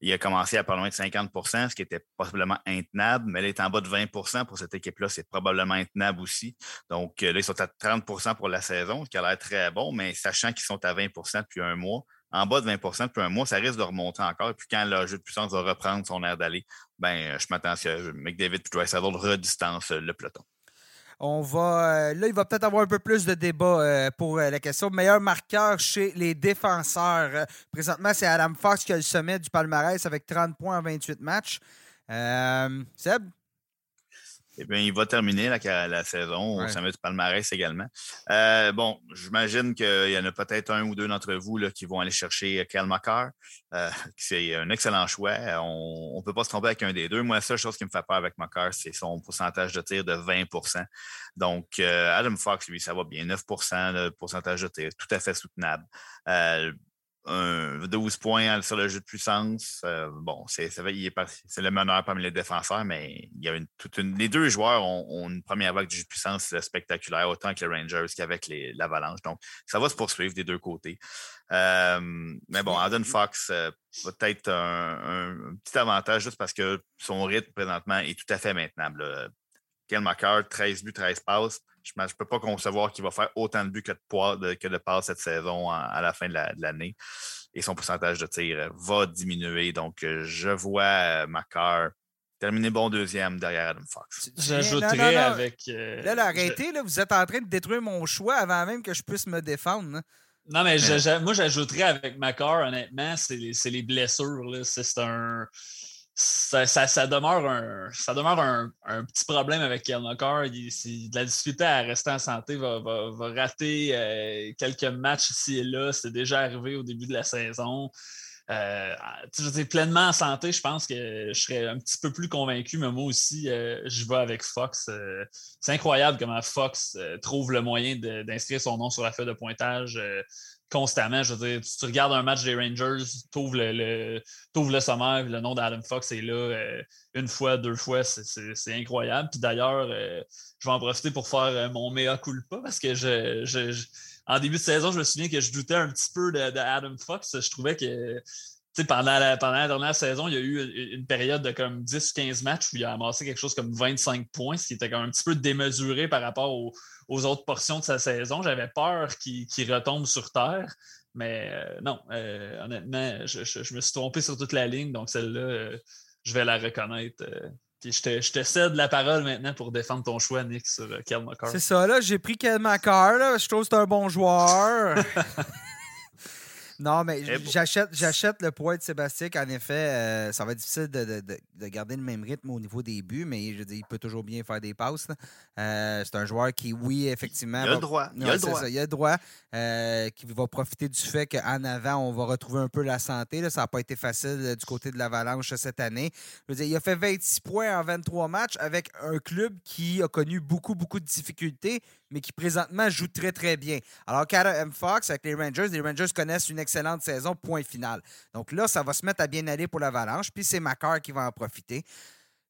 il a commencé à pas loin de 50% ce qui était possiblement intenable, mais là, il est en bas de 20% pour cette équipe-là, c'est probablement intenable aussi. Donc euh, là, ils sont à 30% pour la saison, ce qui a l'air très bon, mais sachant qu'ils sont à 20% depuis un mois, en bas de 20% depuis un mois, ça risque de remonter encore. Et puis quand le jeu de puissance va reprendre son air d'aller, ben, je m'attends à ce que McDavid et Dry redistance le peloton. On va, euh, là, il va peut-être avoir un peu plus de débat euh, pour euh, la question. Meilleur marqueur chez les défenseurs. présentement, c'est Adam Fox qui a le sommet du palmarès avec 30 points en 28 matchs. Seb? Eh bien, il va terminer la, la saison au sommet du palmarès également. Euh, bon, j'imagine qu'il y en a peut-être un ou deux d'entre vous là, qui vont aller chercher Kel McCarr. Euh, c'est un excellent choix. On ne peut pas se tromper avec un des deux. Moi, la seule chose qui me fait peur avec McCarr, c'est son pourcentage de tir de 20% Donc, euh, Adam Fox, lui, ça va bien. 9% de pourcentage de tir, tout à fait soutenable un 12 points sur le jeu de puissance. Euh, bon, c'est le meneur parmi les défenseurs, mais il y a une, toute une, les deux joueurs ont, une première vague de jeu de puissance spectaculaire, autant que les Rangers qu'avec l'Avalanche. Donc, ça va se poursuivre des deux côtés. Euh, mais bon, Adam Fox euh, peut-être un, petit avantage juste parce que son rythme présentement est tout à fait maintenable. Kel 13 buts, 13 passes. Je ne peux pas concevoir qu'il va faire autant de buts que de, que de passes cette saison à la fin de l'année. et son pourcentage de tir va diminuer. Donc, euh, je vois euh, Macar terminer bon deuxième derrière Adam Fox. J'ajouterais avec. Euh, là, arrêtez, là, vous êtes en train de détruire mon choix avant même que je puisse me défendre. Hein. Non, mais moi, j'ajouterais avec Macar, honnêtement, c'est les, les, blessures. C'est un ça, demeure, un, ça demeure un, petit problème avec Kelnokar. De la difficulté à rester en santé, va, va, rater euh, quelques matchs ici et là. C'est déjà arrivé au début de la saison. Euh, pleinement en santé, je pense que je serais un petit peu plus convaincu, mais moi aussi, euh, je vais avec Fox. Euh, c'est incroyable comment Fox trouve le moyen d'inscrire son nom sur la feuille de pointage constamment. Je veux dire, tu, regardes un match des Rangers, tu ouvres le, le, le sommaire, le nom d'Adam Fox est là euh, une fois, deux fois, c'est incroyable. Puis d'ailleurs, euh, je vais en profiter pour faire euh, mon mea culpa parce que je, en début de saison, je me souviens que je doutais un petit peu d'Adam Fox. Je trouvais que pendant la, pendant la dernière saison, il y a eu une période de comme 10-15 matchs où il a amassé quelque chose comme 25 points, ce qui était quand même un petit peu démesuré par rapport aux, autres portions de sa saison. J'avais peur qu'il retombe sur terre. Mais euh, non, euh, honnêtement, je, me suis trompé sur toute la ligne, donc celle-là, euh, je vais la reconnaître. Puis je te, je te, cède la parole maintenant pour défendre ton choix, Nick, sur Kel C'est ça, là, j'ai pris Kel McCarr, je trouve que c'est un bon joueur. Non, mais j'achète, j'achète le poids de Sébastien. En effet, euh, ça va être difficile de, garder le même rythme au niveau des buts, mais je dis, il peut toujours bien faire des passes. Euh, c'est un joueur qui, oui, effectivement. Il a le droit. Il a le droit. il a le droit. qui va profiter du fait qu'en avant, on va retrouver un peu la santé. Ça n'a pas été facile euh, du côté de l'Avalanche cette année. Je veux dire, il a fait 26 points en 23 matchs avec un club qui a connu beaucoup, beaucoup de difficultés, mais qui présentement joue très, très bien. Alors qu'Adam Fox, avec les Rangers, les Rangers connaissent une excellente saison, point final. Donc là, ça va se mettre à bien aller pour l'Avalanche, puis c'est Makar qui va en profiter.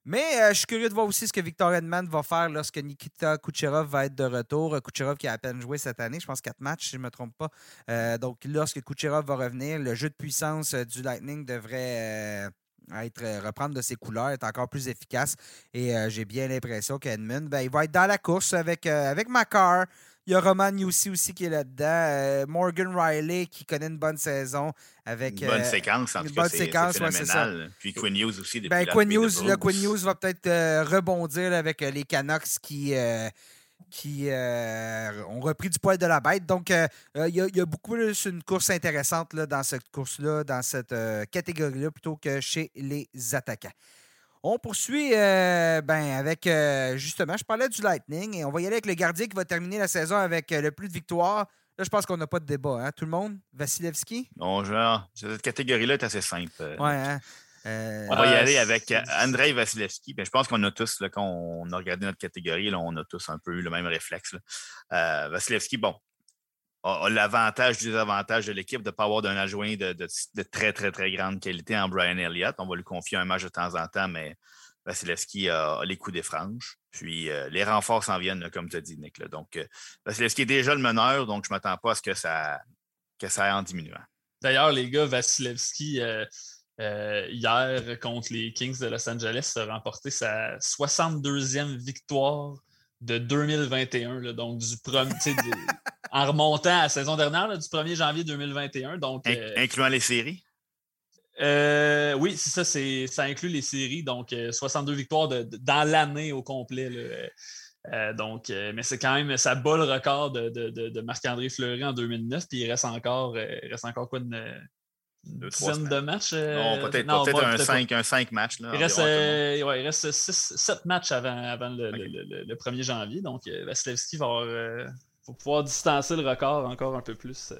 Mais euh, je suis curieux de voir aussi ce que Victor Edman va faire lorsque Nikita Kucherov va être de retour. Kucherov qui a à peine joué cette année, je pense quatre matchs si je ne me trompe pas. Euh, donc lorsque Kucherov va revenir, le jeu de puissance euh, du Lightning devrait être, reprendre de ses couleurs, être encore plus efficace. Et j'ai bien l'impression qu'Edmund, ben, va être dans la course avec, avec Makar. Il y a Roman Yussi aussi qui est là-dedans. Euh, Morgan Riley qui connaît une bonne saison. Avec, une bonne euh, séquence, en une tout bonne séquence, c'est ouais, c'est ça. phénoménal. Puis Quinn Hughes aussi. Depuis Ben, Quinn Hughes, là. Quinn Hughes va peut-être euh, rebondir là, avec les Canucks qui, qui euh, ont repris du poil de la bête. Donc, euh, il y, a- il y a beaucoup plus une course intéressante là, dans cette course-là, dans cette euh, catégorie-là, plutôt que chez les attaquants. On poursuit euh, ben, avec, euh, justement, je parlais du Lightning et on va y aller avec le gardien qui va terminer la saison avec euh, le plus de victoires. Là, je pense qu'on n'a pas de débat, hein, tout le monde? Vasilevski? Bon, genre, cette catégorie-là est assez simple. Ouais, hein? On va y aller avec Andrei Vasilevski. Ben, je pense qu'on a tous, là, quand on a regardé notre catégorie, là, on a tous un peu eu le même réflexe. Vasilevski, bon, a, l'avantage du désavantage de l'équipe de ne pas avoir d'un adjoint de, très, très, très grande qualité en Brian Elliott. On va lui confier un match de temps en temps, mais Vasilevski a, les coups des franges. Puis euh, les renforts s'en viennent, comme tu as dit, Nick. Donc, euh, Vasilevski est déjà le meneur, donc je ne m'attends pas à ce que ça, que ça aille en diminuant. D'ailleurs, les gars, Vasilevski, euh, euh, hier, contre les Kings de Los Angeles, a remporté sa 62e victoire de 2021. là, donc, du premier, tu sais, de- en remontant à la saison dernière, là, du 1er janvier 2021. Donc, In- euh, incluant les séries? euh, oui, c'est ça, c'est, ça inclut les séries. Donc, euh, 62 victoires de- de- dans l'année au complet. là. Euh, euh, donc, euh, mais c'est quand même, ça bat le record de, de- Marc-André Fleury en 2009. Puis il reste encore, euh, il reste encore quoi, une Deux, dizaine de matchs? euh, non, peut-être non, peut-être un, peut-être pas. 5, un 5 matchs. Là, Il reste, euh, ouais, il reste 7 matchs avant, avant le, le- le- le 1er janvier. Donc, euh, Vasilevski va, avoir, euh, va pouvoir distancer le record encore un peu plus.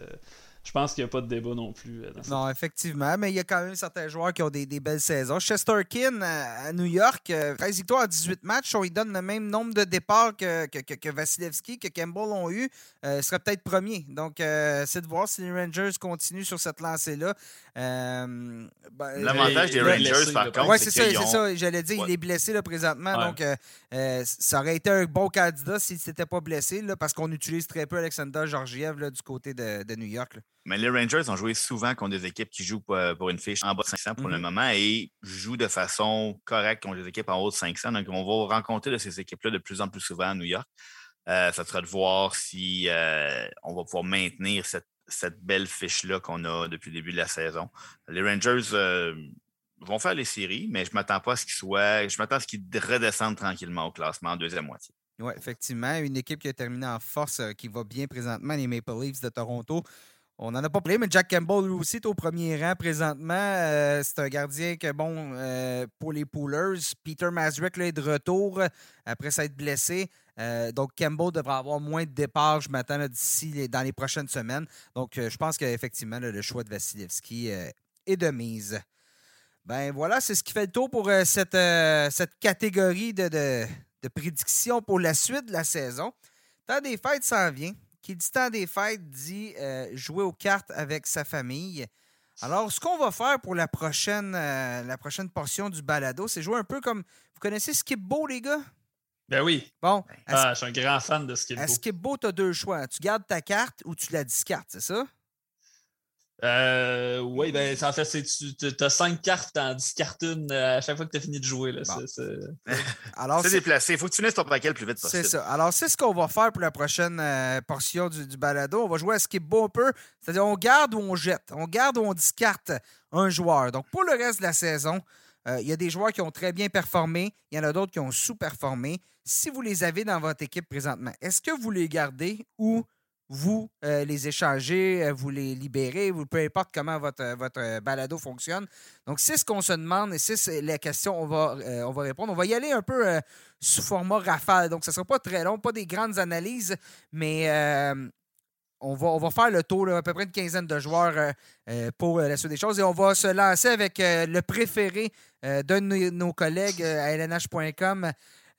Euh, je pense qu'il n'y a pas de débat non plus. euh, dans Non, effectivement, mais il y a quand même certains joueurs qui ont des, belles saisons. Chesterkin à, à New York, euh, 13 victoires à 18 matchs, on lui donne le même nombre de départs que, que, que- que Vasilevski, que Campbell ont eu. Euh, il serait peut-être premier. Donc, euh, c'est de voir si les Rangers continuent sur cette lancée-là. Euh, ben, L'avantage des Rangers, blessé, par contre, Oui, c'est ça, c'est ont- ça. J'allais dire, il Ouais. est blessé là, présentement. Ouais. Donc, euh, euh, ça aurait été un bon candidat s'il ne s'était pas blessé, là, parce qu'on utilise très peu Alexander Georgiev là, du côté de, de New York. là. Mais les Rangers ont joué souvent contre des équipes qui jouent pour, une fiche en bas de 500 pour le Mhm. moment et jouent de façon correcte contre des équipes en haut de 500. Donc, on va rencontrer de ces équipes-là de plus en plus souvent à New York. Euh, ça sera de voir si euh, on va pouvoir maintenir cette, cette belle fiche-là qu'on a depuis le début de la saison. Les Rangers euh, vont faire les séries, mais je ne m'attends pas à ce qu'ils soient. Je m'attends à ce qu'ils redescendent tranquillement au classement en deuxième moitié. Oui, effectivement. Une équipe qui a terminé en force, euh, qui va bien présentement, les Maple Leafs de Toronto. On n'en a pas parlé, mais Jack Campbell, lui aussi, est au premier rang présentement. Euh, c'est un gardien que, bon, euh, pour les Poolers, Peter Masrick là, est de retour après s'être blessé. Euh, donc, Campbell devra avoir moins de départs, je m'attends, d'ici dans les prochaines semaines. Donc, je pense qu'effectivement, le choix de Vasilevski est de mise. Ben voilà, c'est ce qui fait le tour pour cette, catégorie de, de, prédictions pour la suite de la saison. Temps des fêtes s'en vient. Qui dit temps des fêtes dit euh, jouer aux cartes avec sa famille. Alors, ce qu'on va faire pour la prochaine, euh, la prochaine portion du balado, c'est jouer un peu comme. Vous connaissez Skip Beau, les gars? Ben oui. Bon, Ah, je suis un grand fan de Skip à Beau. Skip Beau, tu as deux choix. Tu gardes ta carte ou tu la discartes, c'est ça? Euh, oui, ben, en fait, c'est tu as cinq cartes, t'en discartes une euh, à chaque fois que tu as fini de jouer. Là. Bon. C'est- c'est- Alors, C'est c'est- déplacé. Il faut que tu finisses ton paquet le plus vite C'est possible. ça. Alors, c'est ce qu'on va faire pour la prochaine euh, portion du, du balado. On va jouer à skip beau un peu. C'est-à-dire, on garde ou on jette. On garde ou on discarte un joueur. Donc, pour le reste de la saison, euh, il y a des joueurs qui ont très bien performé. Il y en a d'autres qui ont sous-performé. Si vous les avez dans votre équipe présentement, est-ce que vous les gardez ou vous euh, les échangez, euh, vous les libérez, vous, peu importe comment votre, euh, votre euh, balado fonctionne. Donc, c'est ce qu'on se demande et c'est la question qu'on va, euh, on va répondre. On va y aller un peu euh, sous format rafale. Donc, ce ne sera pas très long, pas des grandes analyses, mais euh, on, va, on va faire le tour, à peu près une quinzaine de joueurs euh, euh, pour euh, la suite des choses. Et on va se lancer avec euh, le préféré euh, d'un de nos, collègues euh, à LNH.com,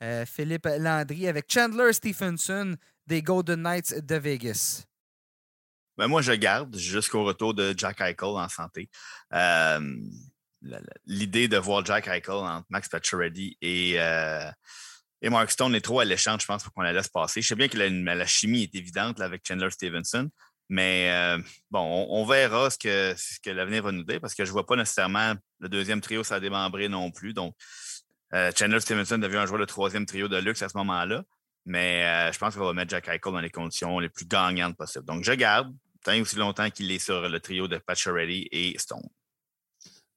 euh, Philippe Landry, avec Chandler Stephenson des Golden Knights de Vegas. Ben, moi, je garde jusqu'au retour de Jack Eichel en santé. Euh, l'idée de voir Jack Eichel entre Max Pacioretty et, euh, et Mark Stone est trop alléchante, je pense, pour qu'on la laisse passer. Je sais bien que la, chimie est évidente avec Chandler Stevenson, mais euh, bon, on, verra ce que, l'avenir va nous dire parce que je ne vois pas nécessairement le deuxième trio ça démembrer non plus. Donc, Chandler Stevenson devient un joueur de troisième trio de luxe à ce moment-là. Mais je pense qu'on va mettre Jack Eichel dans les conditions les plus gagnantes possibles. Donc, je garde tant aussi longtemps qu'il est sur le trio de Pacioretty et Stone.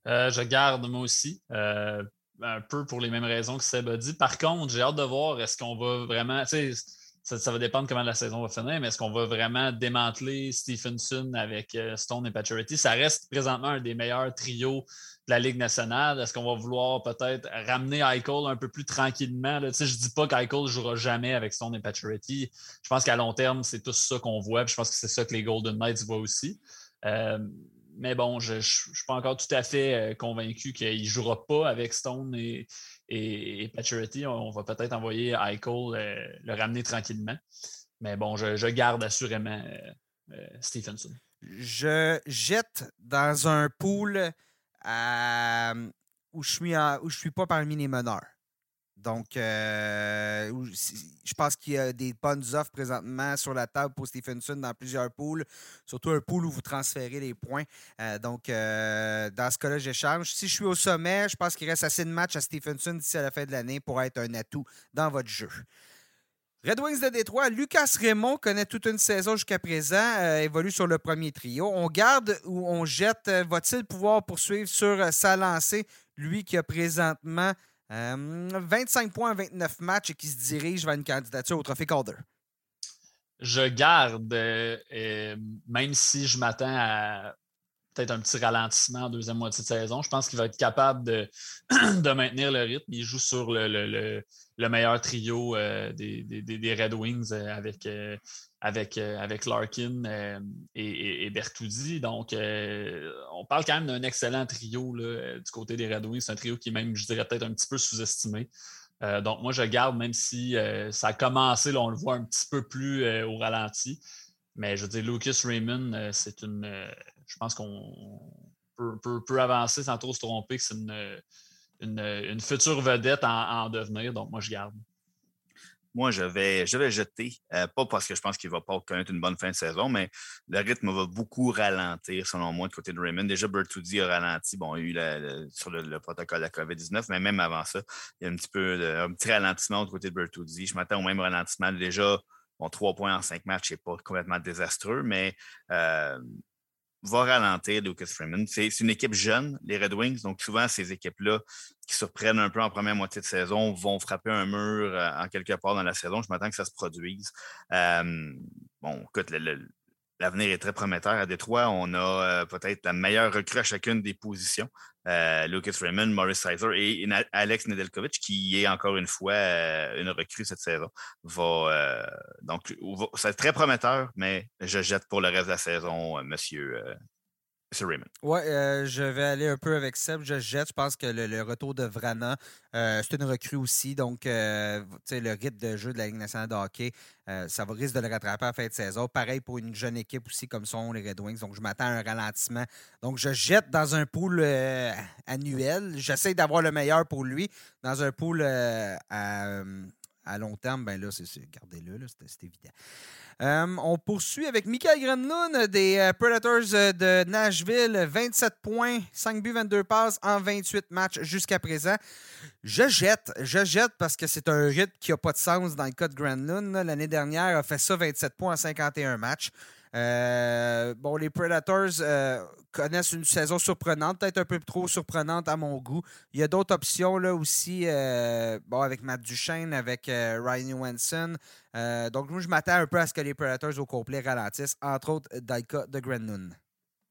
Euh, je garde moi aussi. Euh, un peu pour les mêmes raisons que Seb a dit. Par contre, j'ai hâte de voir est-ce qu'on va vraiment. Ça, va dépendre comment la saison va finir, mais est-ce qu'on va vraiment démanteler Stephenson avec euh, Stone et Pacioretty? Ça reste présentement un des meilleurs trios la Ligue nationale? Est-ce qu'on va vouloir peut-être ramener Eichel un peu plus tranquillement? Je ne dis pas qu'Eichel ne jouera jamais avec Stone et Pacioretty. Je pense qu'à long terme, c'est tout ça qu'on voit. je pense que c'est ça que les Golden Knights voient aussi. Euh, mais bon, je ne suis pas encore tout à fait euh, convaincu qu'il ne jouera pas avec Stone et, et, On va peut-être envoyer Eichel euh, le ramener tranquillement. Mais bon, je, garde assurément Stephenson. Je jette dans un pool où je suis suis pas parmi les meneurs. Donc, euh, je pense qu'il y a des bonnes offres présentement sur la table pour Stephenson dans plusieurs pools, surtout un pool où vous transférez les points. Euh, donc, euh, dans ce cas-là, j'échange. Si je suis au sommet, je pense qu'il reste assez de matchs à Stephenson d'ici à la fin de l'année pour être un atout dans votre jeu. Red Wings de Détroit, Lucas Raymond connaît toute une saison jusqu'à présent, euh, évolue sur le premier trio. On garde ou on jette, euh, va-t-il pouvoir poursuivre sur euh, sa lancée, lui qui a présentement 25 points 29 matchs et qui se dirige vers une candidature au Trophée Calder? Je garde, même si je m'attends à peut-être un petit ralentissement en deuxième moitié de saison, je pense qu'il va être capable de, de maintenir le rythme. Il joue sur le le meilleur trio euh, des, Red Wings euh, avec, euh, avec, avec Larkin et, et. Donc, on parle quand même d'un excellent trio du côté des Red Wings. C'est un trio qui est même, je dirais, peut-être un petit peu sous-estimé. donc, moi, je garde, même si ça a commencé, on le voit un petit peu plus au ralenti. Mais je veux dire, Lucas Raymond, c'est une. je pense qu'on peut, peut, avancer sans trop se tromper que c'est une une, future vedette en, devenir. Donc, moi, je garde. Moi, je vais, je vais jeter, euh, pas parce que je pense qu'il ne va pas connaître une bonne fin de saison, mais le rythme va beaucoup ralentir, selon moi, du côté de Raymond. Déjà, Bertuzzi a ralenti, bon, il y a eu sur le, protocole de la COVID-19, mais même avant ça, il y a un petit peu un petit ralentissement du côté de Bertuzzi. Je m'attends au même ralentissement. Déjà, bon, trois points en cinq matchs, c'est pas complètement désastreux, mais euh, va ralentir Lucas Freeman. C'est une équipe jeune, les Red Wings, donc souvent ces équipes-là qui surprennent un peu en première moitié de saison vont frapper un mur euh, en quelque part dans la saison. Je m'attends que ça se produise. Euh, bon, écoute, l'avenir est très prometteur à Détroit. On a euh, peut-être la meilleure recrue à chacune des positions. Lucas Raymond, Maurice Sizer et Alex Nedeljkovic, qui est encore une fois une recrue cette saison. Va, donc, c'est très prometteur, mais je jette pour le reste de la saison, monsieur Raymond. Oui, euh, je vais aller un peu avec Seb. Je jette. Je pense que le, retour de Vrana, euh, c'est une recrue aussi. Donc, euh, le rythme de jeu de la Ligue nationale de hockey, ça va risque de le rattraper à la fin de saison. Pareil pour une jeune équipe aussi, comme sont les Red Wings. Donc, je m'attends à un ralentissement. Donc, je jette dans un pool annuel. J'essaie d'avoir le meilleur pour lui. Dans un pool à, long terme, ben là, c'est, gardez-le, c'est évident. Euh, on poursuit avec Michael Grenlund des euh, Predators euh, de Nashville. 27 points, 5 buts, 22 passes en 28 matchs jusqu'à présent. Je jette, je jette parce que c'est un rythme qui n'a pas de sens dans le cas de Grenlund. L'année dernière, a fait ça 27 points en 51 matchs. Bon, les Predators connaissent une saison surprenante, peut-être un peu trop surprenante à mon goût. Il y a d'autres options là aussi, euh, bon, avec Matt Duchesne, avec Ryan Wenson. donc, moi, je m'attends un peu à ce que les Predators au complet ralentissent, entre autres dans de Grennoon.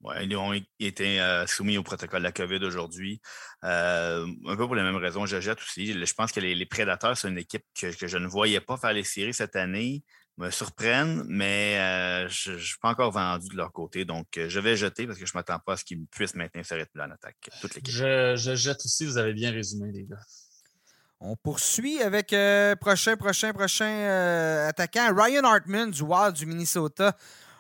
Ouais, ils ont été soumis au protocole de la COVID aujourd'hui. un peu pour les mêmes raisons, je jette aussi. Je pense que les, les c'est une équipe que, je ne voyais pas faire les séries cette année me surprennent, mais euh, je ne suis pas encore vendu de leur côté. Donc, euh, je vais jeter parce que je ne m'attends pas à ce qu'ils puissent maintenir ce rythme en attaque. Toute je, je, jette aussi, vous avez bien résumé, les gars. On poursuit avec euh, prochain, prochain, prochain attaquant, Ryan Hartman du Wild du Minnesota.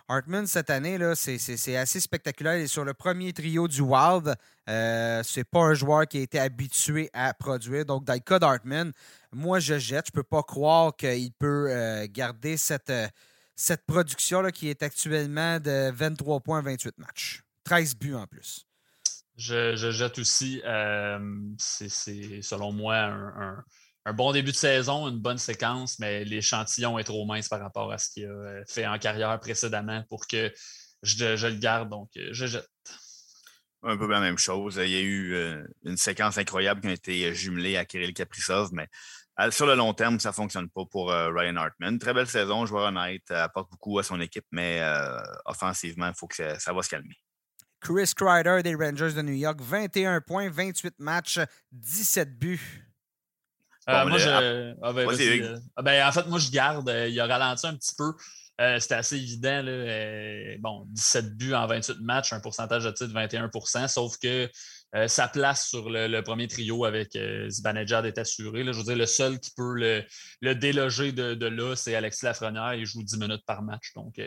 Hartman, cette année, c'est assez spectaculaire. Il est sur le premier trio du Wild. Euh, c'est pas un joueur qui a été habitué à produire. Donc, dans le cas d'Hartman, moi, je jette. Je peux pas croire qu'il peut euh, garder cette, euh, cette production là, qui est actuellement de 23 points 28 matchs. 13 buts en plus. Je, jette aussi. c'est selon moi un un bon début de saison, une bonne séquence, mais l'échantillon est trop mince par rapport à ce qu'il a euh, fait en carrière précédemment pour que je, le garde. Donc, euh, je jette. Un peu la même chose. Il y a eu euh, une séquence incroyable qui a été jumelée à Kirill Kaprizov, mais sur le long terme, ça ne fonctionne pas pour Ryan Hartman. Très belle saison, joueur honnête, apporte beaucoup à son équipe, mais offensivement, il faut que ça, ça va se calmer. Chris Kreider des Rangers de New York, 21 points, 28 matchs, 17 buts. Euh, moi, je... Ah, ben, euh, ah, ben, en fait, moi, je garde. Euh, il a ralenti un petit peu. C'était assez évident. Là, bon, 17 buts en 28 matchs, un pourcentage de titre de 21% sauf que sa place sur le, premier trio avec Zibanejad est assurée. je veux dire, le seul qui peut le, déloger de, là, c'est Alexis Lafrenière. Il joue 10 minutes par match. Donc,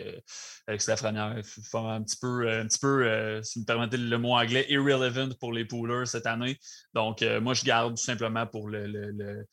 Alexis Lafrenière fait un petit peu, un petit peu si vous me permettez le mot anglais, irrelevant pour les poolers cette année. Donc, moi, je garde tout simplement pour le,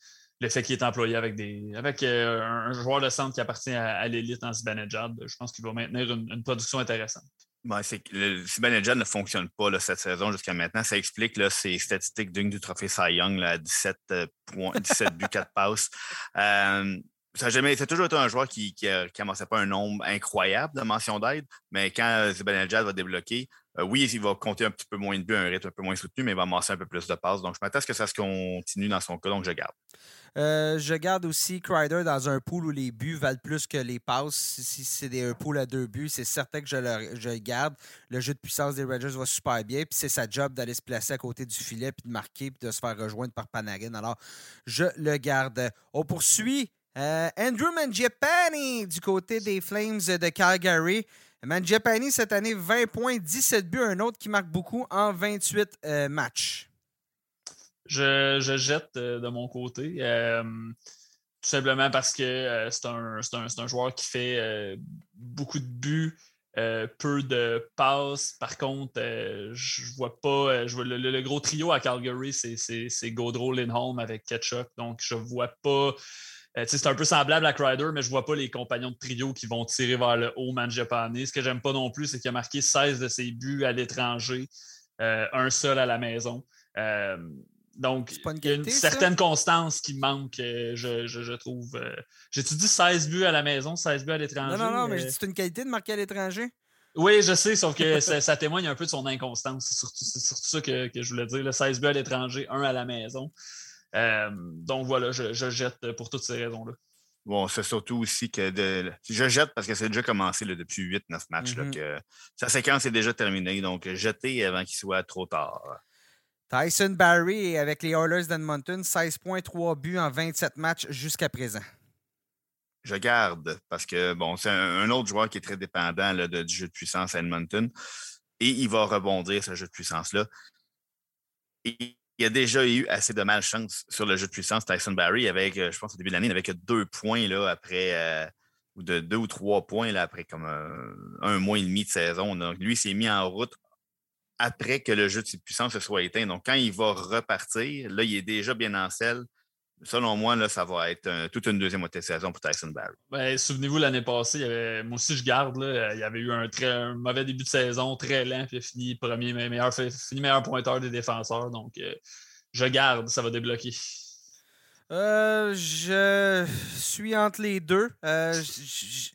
fait qu'il est employé avec, des, un, joueur de centre qui appartient à, l'élite en Zibanejad. Je pense qu'il va maintenir une production intéressante. Ben, c'est le Zibanejad ne fonctionne pas là, cette saison jusqu'à maintenant. Ça explique là, ses statistiques dignes du trophée Cy Young, là, 17, euh, points, 17 buts, 4 passes. Euh, ça a jamais, c'est toujours été un joueur qui ne commençait pas un nombre incroyable de mentions d'aide, mais quand Zibanejad va débloquer, euh, oui, il va compter un petit peu moins de buts, un rythme un peu moins soutenu, mais il va amasser un peu plus de passes. Donc, je m'attends à ce que ça se continue dans son cas, donc je garde. Euh, je garde aussi Crider dans un pool où les buts valent plus que les passes. Si, c'est un pool à deux buts, c'est certain que je le, garde. Le jeu de puissance des Rangers va super bien. Puis c'est sa job d'aller se placer à côté du filet, puis de marquer, puis de se faire rejoindre par Panarin. Alors, je le garde. On poursuit. Euh, Andrew Mangiapane du côté des Flames de Calgary. Mangiapane, cette année, 20 points, 17 buts. Un autre qui marque beaucoup en 28 euh, matchs. Je, jette euh, de mon côté. Tout simplement parce que c'est un, joueur qui fait beaucoup de buts, peu de passes. Par contre, je vois pas. Je vois le, gros trio à Calgary, c'est Gaudreau Lindholm avec Ketchup. Donc, je vois pas euh, c'est un peu semblable à Crider, mais je ne vois pas les compagnons de trio qui vont tirer vers le haut Mangiapane. Ce que j'aime pas non plus, c'est qu'il a marqué 16 de ses buts à l'étranger, euh, un seul à la maison. Euh, donc, il y a une certaine constance qui manque, je, trouve. J'ai-tu dit 16 buts à la maison, 16 buts à l'étranger? Non, non, non, mais c'est une qualité de marquer à l'étranger. Oui, je sais, sauf que ça, témoigne un peu de son inconstance. C'est surtout, ça que, je voulais dire. 16 buts à l'étranger, un à la maison. Euh, donc voilà, je, jette pour toutes ces raisons-là. Bon, c'est surtout aussi que je jette parce que c'est déjà commencé depuis 8-9 matchs. Mm-hmm. que sa séquence est déjà terminée. Donc, jeter avant qu'il soit trop tard. Tyson Barry avec les Oilers d'Edmonton, 16,3 buts en 27 matchs jusqu'à présent. Je garde parce que bon, c'est un, autre joueur qui est très dépendant du jeu de puissance à Edmonton et il va rebondir ce jeu de puissance-là. Et il y a déjà eu assez de malchance sur le jeu de puissance Tyson Barry avec, euh, je pense, au début de l'année, il n'avait que deux points là, après, euh, ou de deux ou trois points là, après comme euh, un, mois et demi de saison. Donc, lui, s'est mis en route après que le jeu de puissance se soit éteint. Donc, quand il va repartir, là, il est déjà bien en selle selon moi, là, ça va être toute une deuxième moitié de saison pour Tyson Barry. Ben, souvenez-vous, l'année passée, il moi aussi, je garde. il y avait eu un, très, mauvais début de saison, très lent, puis il a fini premier meilleur, fini meilleur pointeur des défenseurs. Donc, euh, je garde, ça va débloquer. Euh, je suis entre les deux. Euh,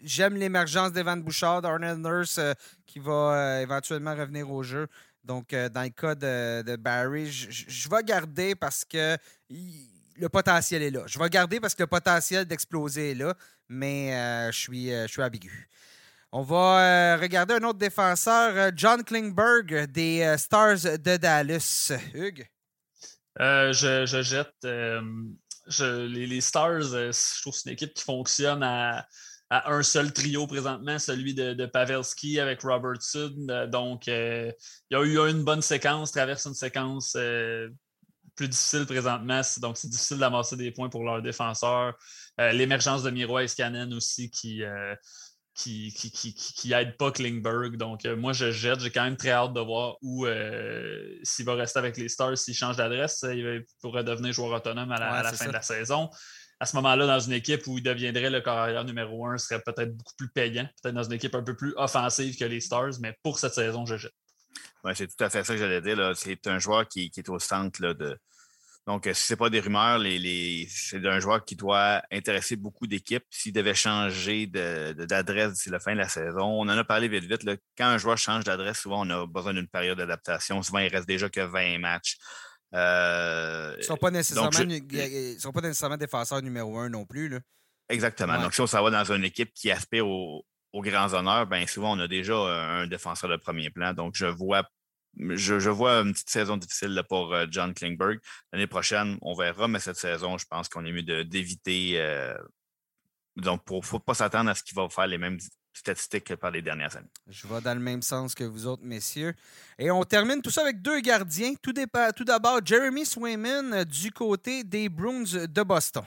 j'aime l'émergence d'Evan Bouchard, d'Arnold Nurse, qui va éventuellement revenir au jeu. Donc, dans le cas de, Barry, je, vais garder parce que le potentiel est là. Je vais garder parce que le potentiel d'exploser est là, mais euh, je, suis, euh, je suis ambigu. On va euh, regarder un autre défenseur, John Klingberg des Stars de Dallas. Hugues? Je, jette. les, Stars, je trouve que c'est une équipe qui fonctionne à, un seul trio présentement, celui de, Pavelski avec Robertson. donc, il y a eu une bonne séquence, traverse une séquence plus difficile présentement. Donc, c'est difficile d'amasser des points pour leurs défenseurs. Euh, l'émergence de Miro Escanen aussi qui, euh, qui, qui, qui, qui, aide pas Klingberg. Donc, moi, je jette. J'ai quand même très hâte de voir où s'il va rester avec les Stars, s'il change d'adresse, il pourrait devenir joueur autonome à la, fin de la saison. À ce moment-là, dans une équipe où il deviendrait le carrière numéro un, serait peut-être beaucoup plus payant, peut-être dans une équipe un peu plus offensive que les Stars, mais pour cette saison, je jette. C'est tout à fait ça que j'allais dire. C'est un joueur qui, est au centre de, donc, si ce n'est pas des rumeurs, c'est un joueur qui doit intéresser beaucoup d'équipes. S'il devait changer d'adresse d'ici la fin de la saison, on en a parlé vite vite. Quand un joueur change d'adresse, souvent on a besoin d'une période d'adaptation. Souvent, il reste déjà que 20 matchs. Euh, ils ne sont, pas nécessairement, défenseurs numéro un non plus. Exactement. Donc, si on s'en va dans une équipe qui aspire aux, grands honneurs, bien souvent, on a déjà un défenseur de premier plan. Donc, je vois je, vois une petite saison difficile pour euh, John Klingberg. L'année prochaine, on verra, mais cette saison, je pense qu'on est mieux d'éviter. Euh, donc, il ne faut pas s'attendre à ce qu'il va faire les mêmes statistiques que par les dernières années. Je vais dans le même sens que vous autres, messieurs. Et on termine tout ça avec deux gardiens. Tout, d'abord, Jeremy Swayman euh, du côté des Bruins de Boston.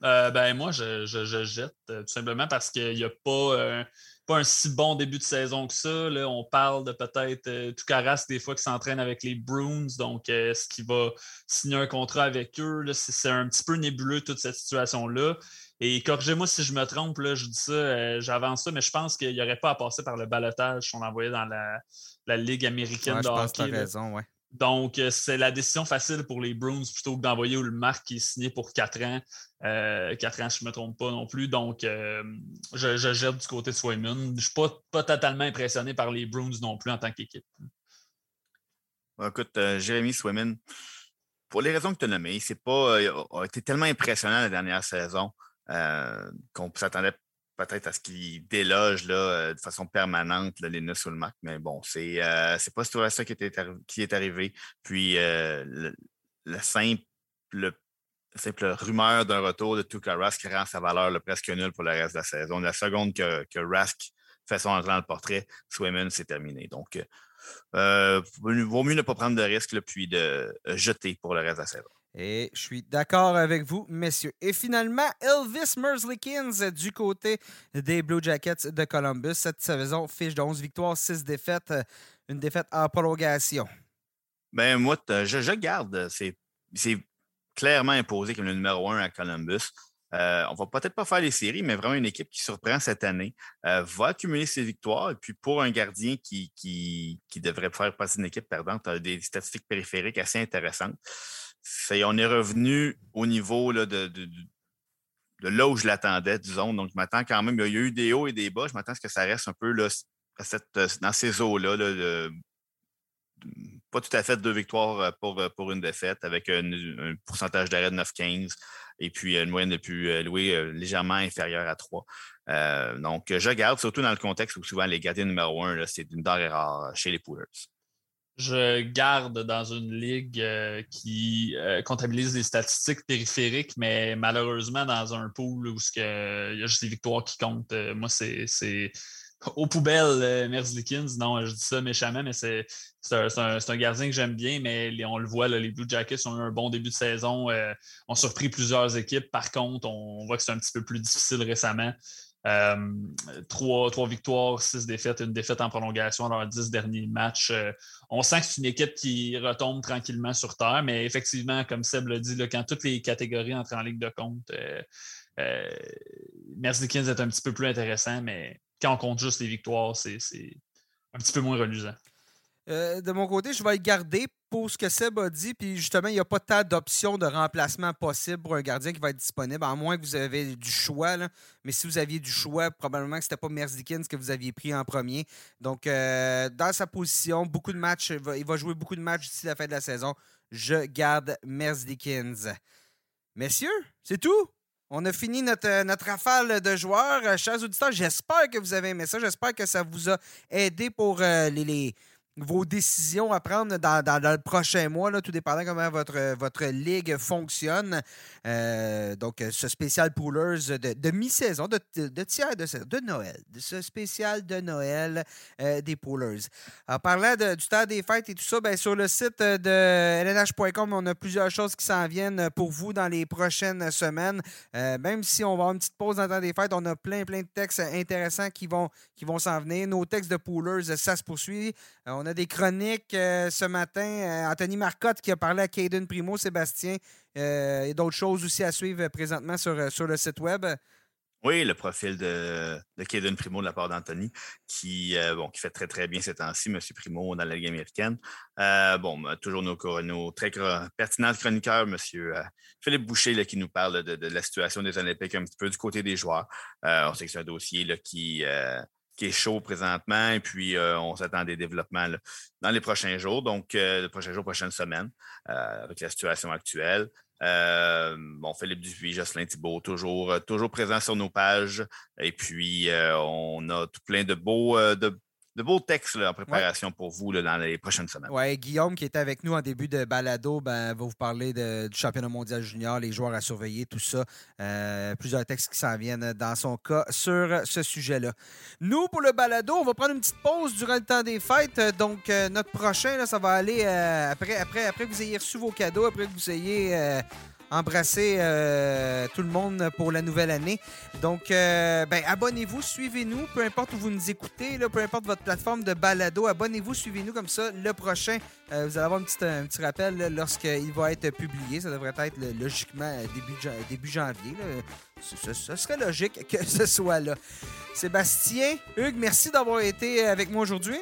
ben moi, je, jette tout simplement parce qu'il n'y a pas pas un si bon début de saison que ça. Là. On parle de peut-être euh, Toukaras des fois qui s'entraîne avec les Bruins, donc euh, est-ce qu'il va signer un contrat avec eux? C'est un petit peu nébuleux toute cette situation-là. Et corrigez-moi si je me trompe, là, je dis ça, euh, j'avance ça, mais je pense qu'il n'y aurait pas à passer par le balotage qu'on envoyait dans la, Ligue américaine de hockey. Pense raison, ouais. Donc, euh, c'est la décision facile pour les Bruins plutôt que d'envoyer le Marc qui est signé pour 4 ans. Euh, 4 ans, je ne me trompe pas non plus. Donc, euh, je, jette du côté de Swayman. Je ne suis pas, totalement impressionné par les Bruins non plus en tant qu'équipe. Écoute, euh, Jérémy Swayman, pour les raisons que tu as nommées, c'est pas, a été tellement impressionnant la dernière saison qu'on s'attendait peut-être à ce qu'il déloge là, euh, de façon permanente les nœuds sur le Mac. Mais bon, c'est euh, pas ça qui, était, qui est arrivé. Puis euh, le, simple, simple rumeur d'un retour de Tuka Rask qui rend sa valeur presque nulle pour le reste de la saison. La seconde que, que Rask fait son entrée dans le portrait, Swayman, c'est terminé. Donc, euh, vaut mieux ne pas prendre de risques puis de jeter pour le reste de la saison. Et je suis d'accord avec vous, messieurs. Et finalement, Elvis Merzlikins du côté des Blue Jackets de Columbus. Cette saison fiche de 11 victoires, 6 défaites, une défaite en prolongation. Ben moi, je, garde. C'est clairement imposé comme le numéro 1 à Columbus. Euh, on va peut-être pas faire les séries, mais vraiment une équipe qui surprend cette année, euh, va accumuler ses victoires. Et puis pour un gardien qui, devrait faire partie d'une équipe perdante, des statistiques périphériques assez intéressantes on est revenu au niveau là, de, là où je l'attendais, disons. Donc, je m'attends quand même. Il y a eu des hauts et des bas. Je m'attends à ce que ça reste un peu là, dans ces eaux-là. pas tout à fait deux victoires euh, pour, euh, pour une défaite avec un, pourcentage d'arrêt de 9-15 et puis une moyenne de plus euh, loué légèrement inférieure à 3. donc, je garde, surtout dans le contexte où souvent les gardiens numéro 1, c'est une denrée rare chez les Poolers je garde dans une ligue euh, qui euh, comptabilise des statistiques périphériques, mais malheureusement dans un pool où il y a juste les victoires qui comptent. Euh, moi, c'est aux poubelles, Merzlikins. Non, je dis ça méchamment, mais c'est un, gardien que j'aime bien, mais on le voit, les Blue Jackets ont eu un bon début de saison, ont surpris plusieurs équipes. Par contre, on voit que c'est un petit peu plus difficile récemment. Euh, trois, victoires, six défaites, une défaite en prolongation dans leurs dix derniers matchs. Euh, on sent que c'est une équipe qui retombe tranquillement sur terre, mais effectivement, comme Seb l'a dit, quand toutes les catégories entrent en ligne de compte, euh, euh Merzlikins est un petit peu plus intéressant, mais quand on compte juste les victoires, c'est un petit peu moins reluisant. De mon côté, je vais le garder pour ce que Seb a dit, puis justement, il n'y a pas tant d'options de remplacement possible pour un gardien qui va être disponible, à moins que vous avez du choix. Mais si vous aviez du choix, probablement que ce n'était pas Merzlikins que vous aviez pris en premier. Donc, euh, dans sa position, beaucoup de matchs, il va jouer beaucoup de matchs d'ici la fin de la saison. Je garde Merzlikins. Messieurs, c'est tout. On a fini notre, notre rafale de joueurs. Chers auditeurs, j'espère que vous avez aimé ça. J'espère que ça vous a aidé pour euh, les vos décisions à prendre dans, le prochain mois, là, tout dépendant comment votre, votre ligue fonctionne. Euh, donc, ce spécial Poolers de, mi-saison, de, de, tiers de, de Noël, de ce spécial de Noël euh, des Poolers. En parlant du temps des fêtes et tout ça, bien, sur le site de lnh.com, on a plusieurs choses qui s'en viennent pour vous dans les prochaines semaines. Euh, même si on va avoir une petite pause dans le temps des fêtes, on a plein, plein de textes intéressants qui vont, qui vont s'en venir. Nos textes de Poolers, ça se poursuit. on a des chroniques ce matin. Anthony Marcotte qui a parlé à Caden Primo, Sébastien euh, et d'autres choses aussi à suivre présentement sur, euh, sur le site web. Oui, le profil de, de Primo de la part d'Anthony, qui, euh, bon, qui fait très, très bien ces temps-ci, M. Primo, dans la Ligue américaine. bon, toujours nos, nos très pertinents chroniqueurs, M. Philippe Boucher, qui nous parle de, la situation des Olympiques un petit peu du côté des joueurs. on sait que c'est un dossier là, qui, qui est chaud présentement, et puis on s'attend à des développements dans les prochains jours, donc les prochains jours, prochaines semaines, avec la situation actuelle. Euh, bon, Philippe Dupuis, Jocelyn Thibault, toujours, euh, toujours présent sur nos pages. Et puis, euh, on a tout plein de beaux, beaux textes en préparation pour vous dans les prochaines semaines. Oui, Guillaume, qui était avec nous en début de balado, ben, va vous parler du championnat mondial junior, les joueurs à surveiller, tout ça. plusieurs textes qui s'en viennent dans son cas sur ce sujet-là. Nous, pour le balado, on va prendre une petite pause durant le temps des fêtes. Donc, notre prochain, ça va aller après, après, après que vous ayez reçu vos cadeaux, après que vous ayez embrasser euh, tout le monde pour la nouvelle année. Donc, euh, ben, abonnez-vous, suivez-nous, peu importe où vous nous écoutez, peu importe votre plateforme de balado, abonnez-vous, suivez-nous comme ça. Le prochain, euh, vous allez avoir un petit, rappel lorsqu'il va être publié. Ça devrait être logiquement début, janvier. Ce, serait logique que ce soit là. Sébastien, Hugues, merci d'avoir été avec moi aujourd'hui.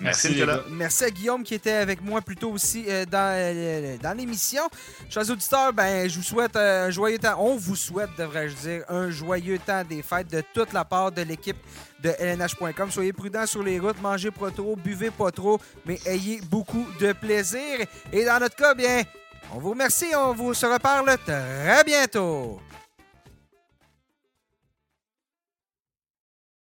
Merci, Merci à Guillaume qui était avec moi plus tôt aussi euh, dans, euh, dans l'émission. Chers auditeurs, ben, je vous souhaite un joyeux temps. On vous souhaite, devrais-je dire, un joyeux temps des fêtes de toute la part de l'équipe de LNH.com. Soyez prudents sur les routes, mangez pas trop, buvez pas trop, mais ayez beaucoup de plaisir. Et dans notre cas, bien, on vous remercie. On vous se reparle très bientôt.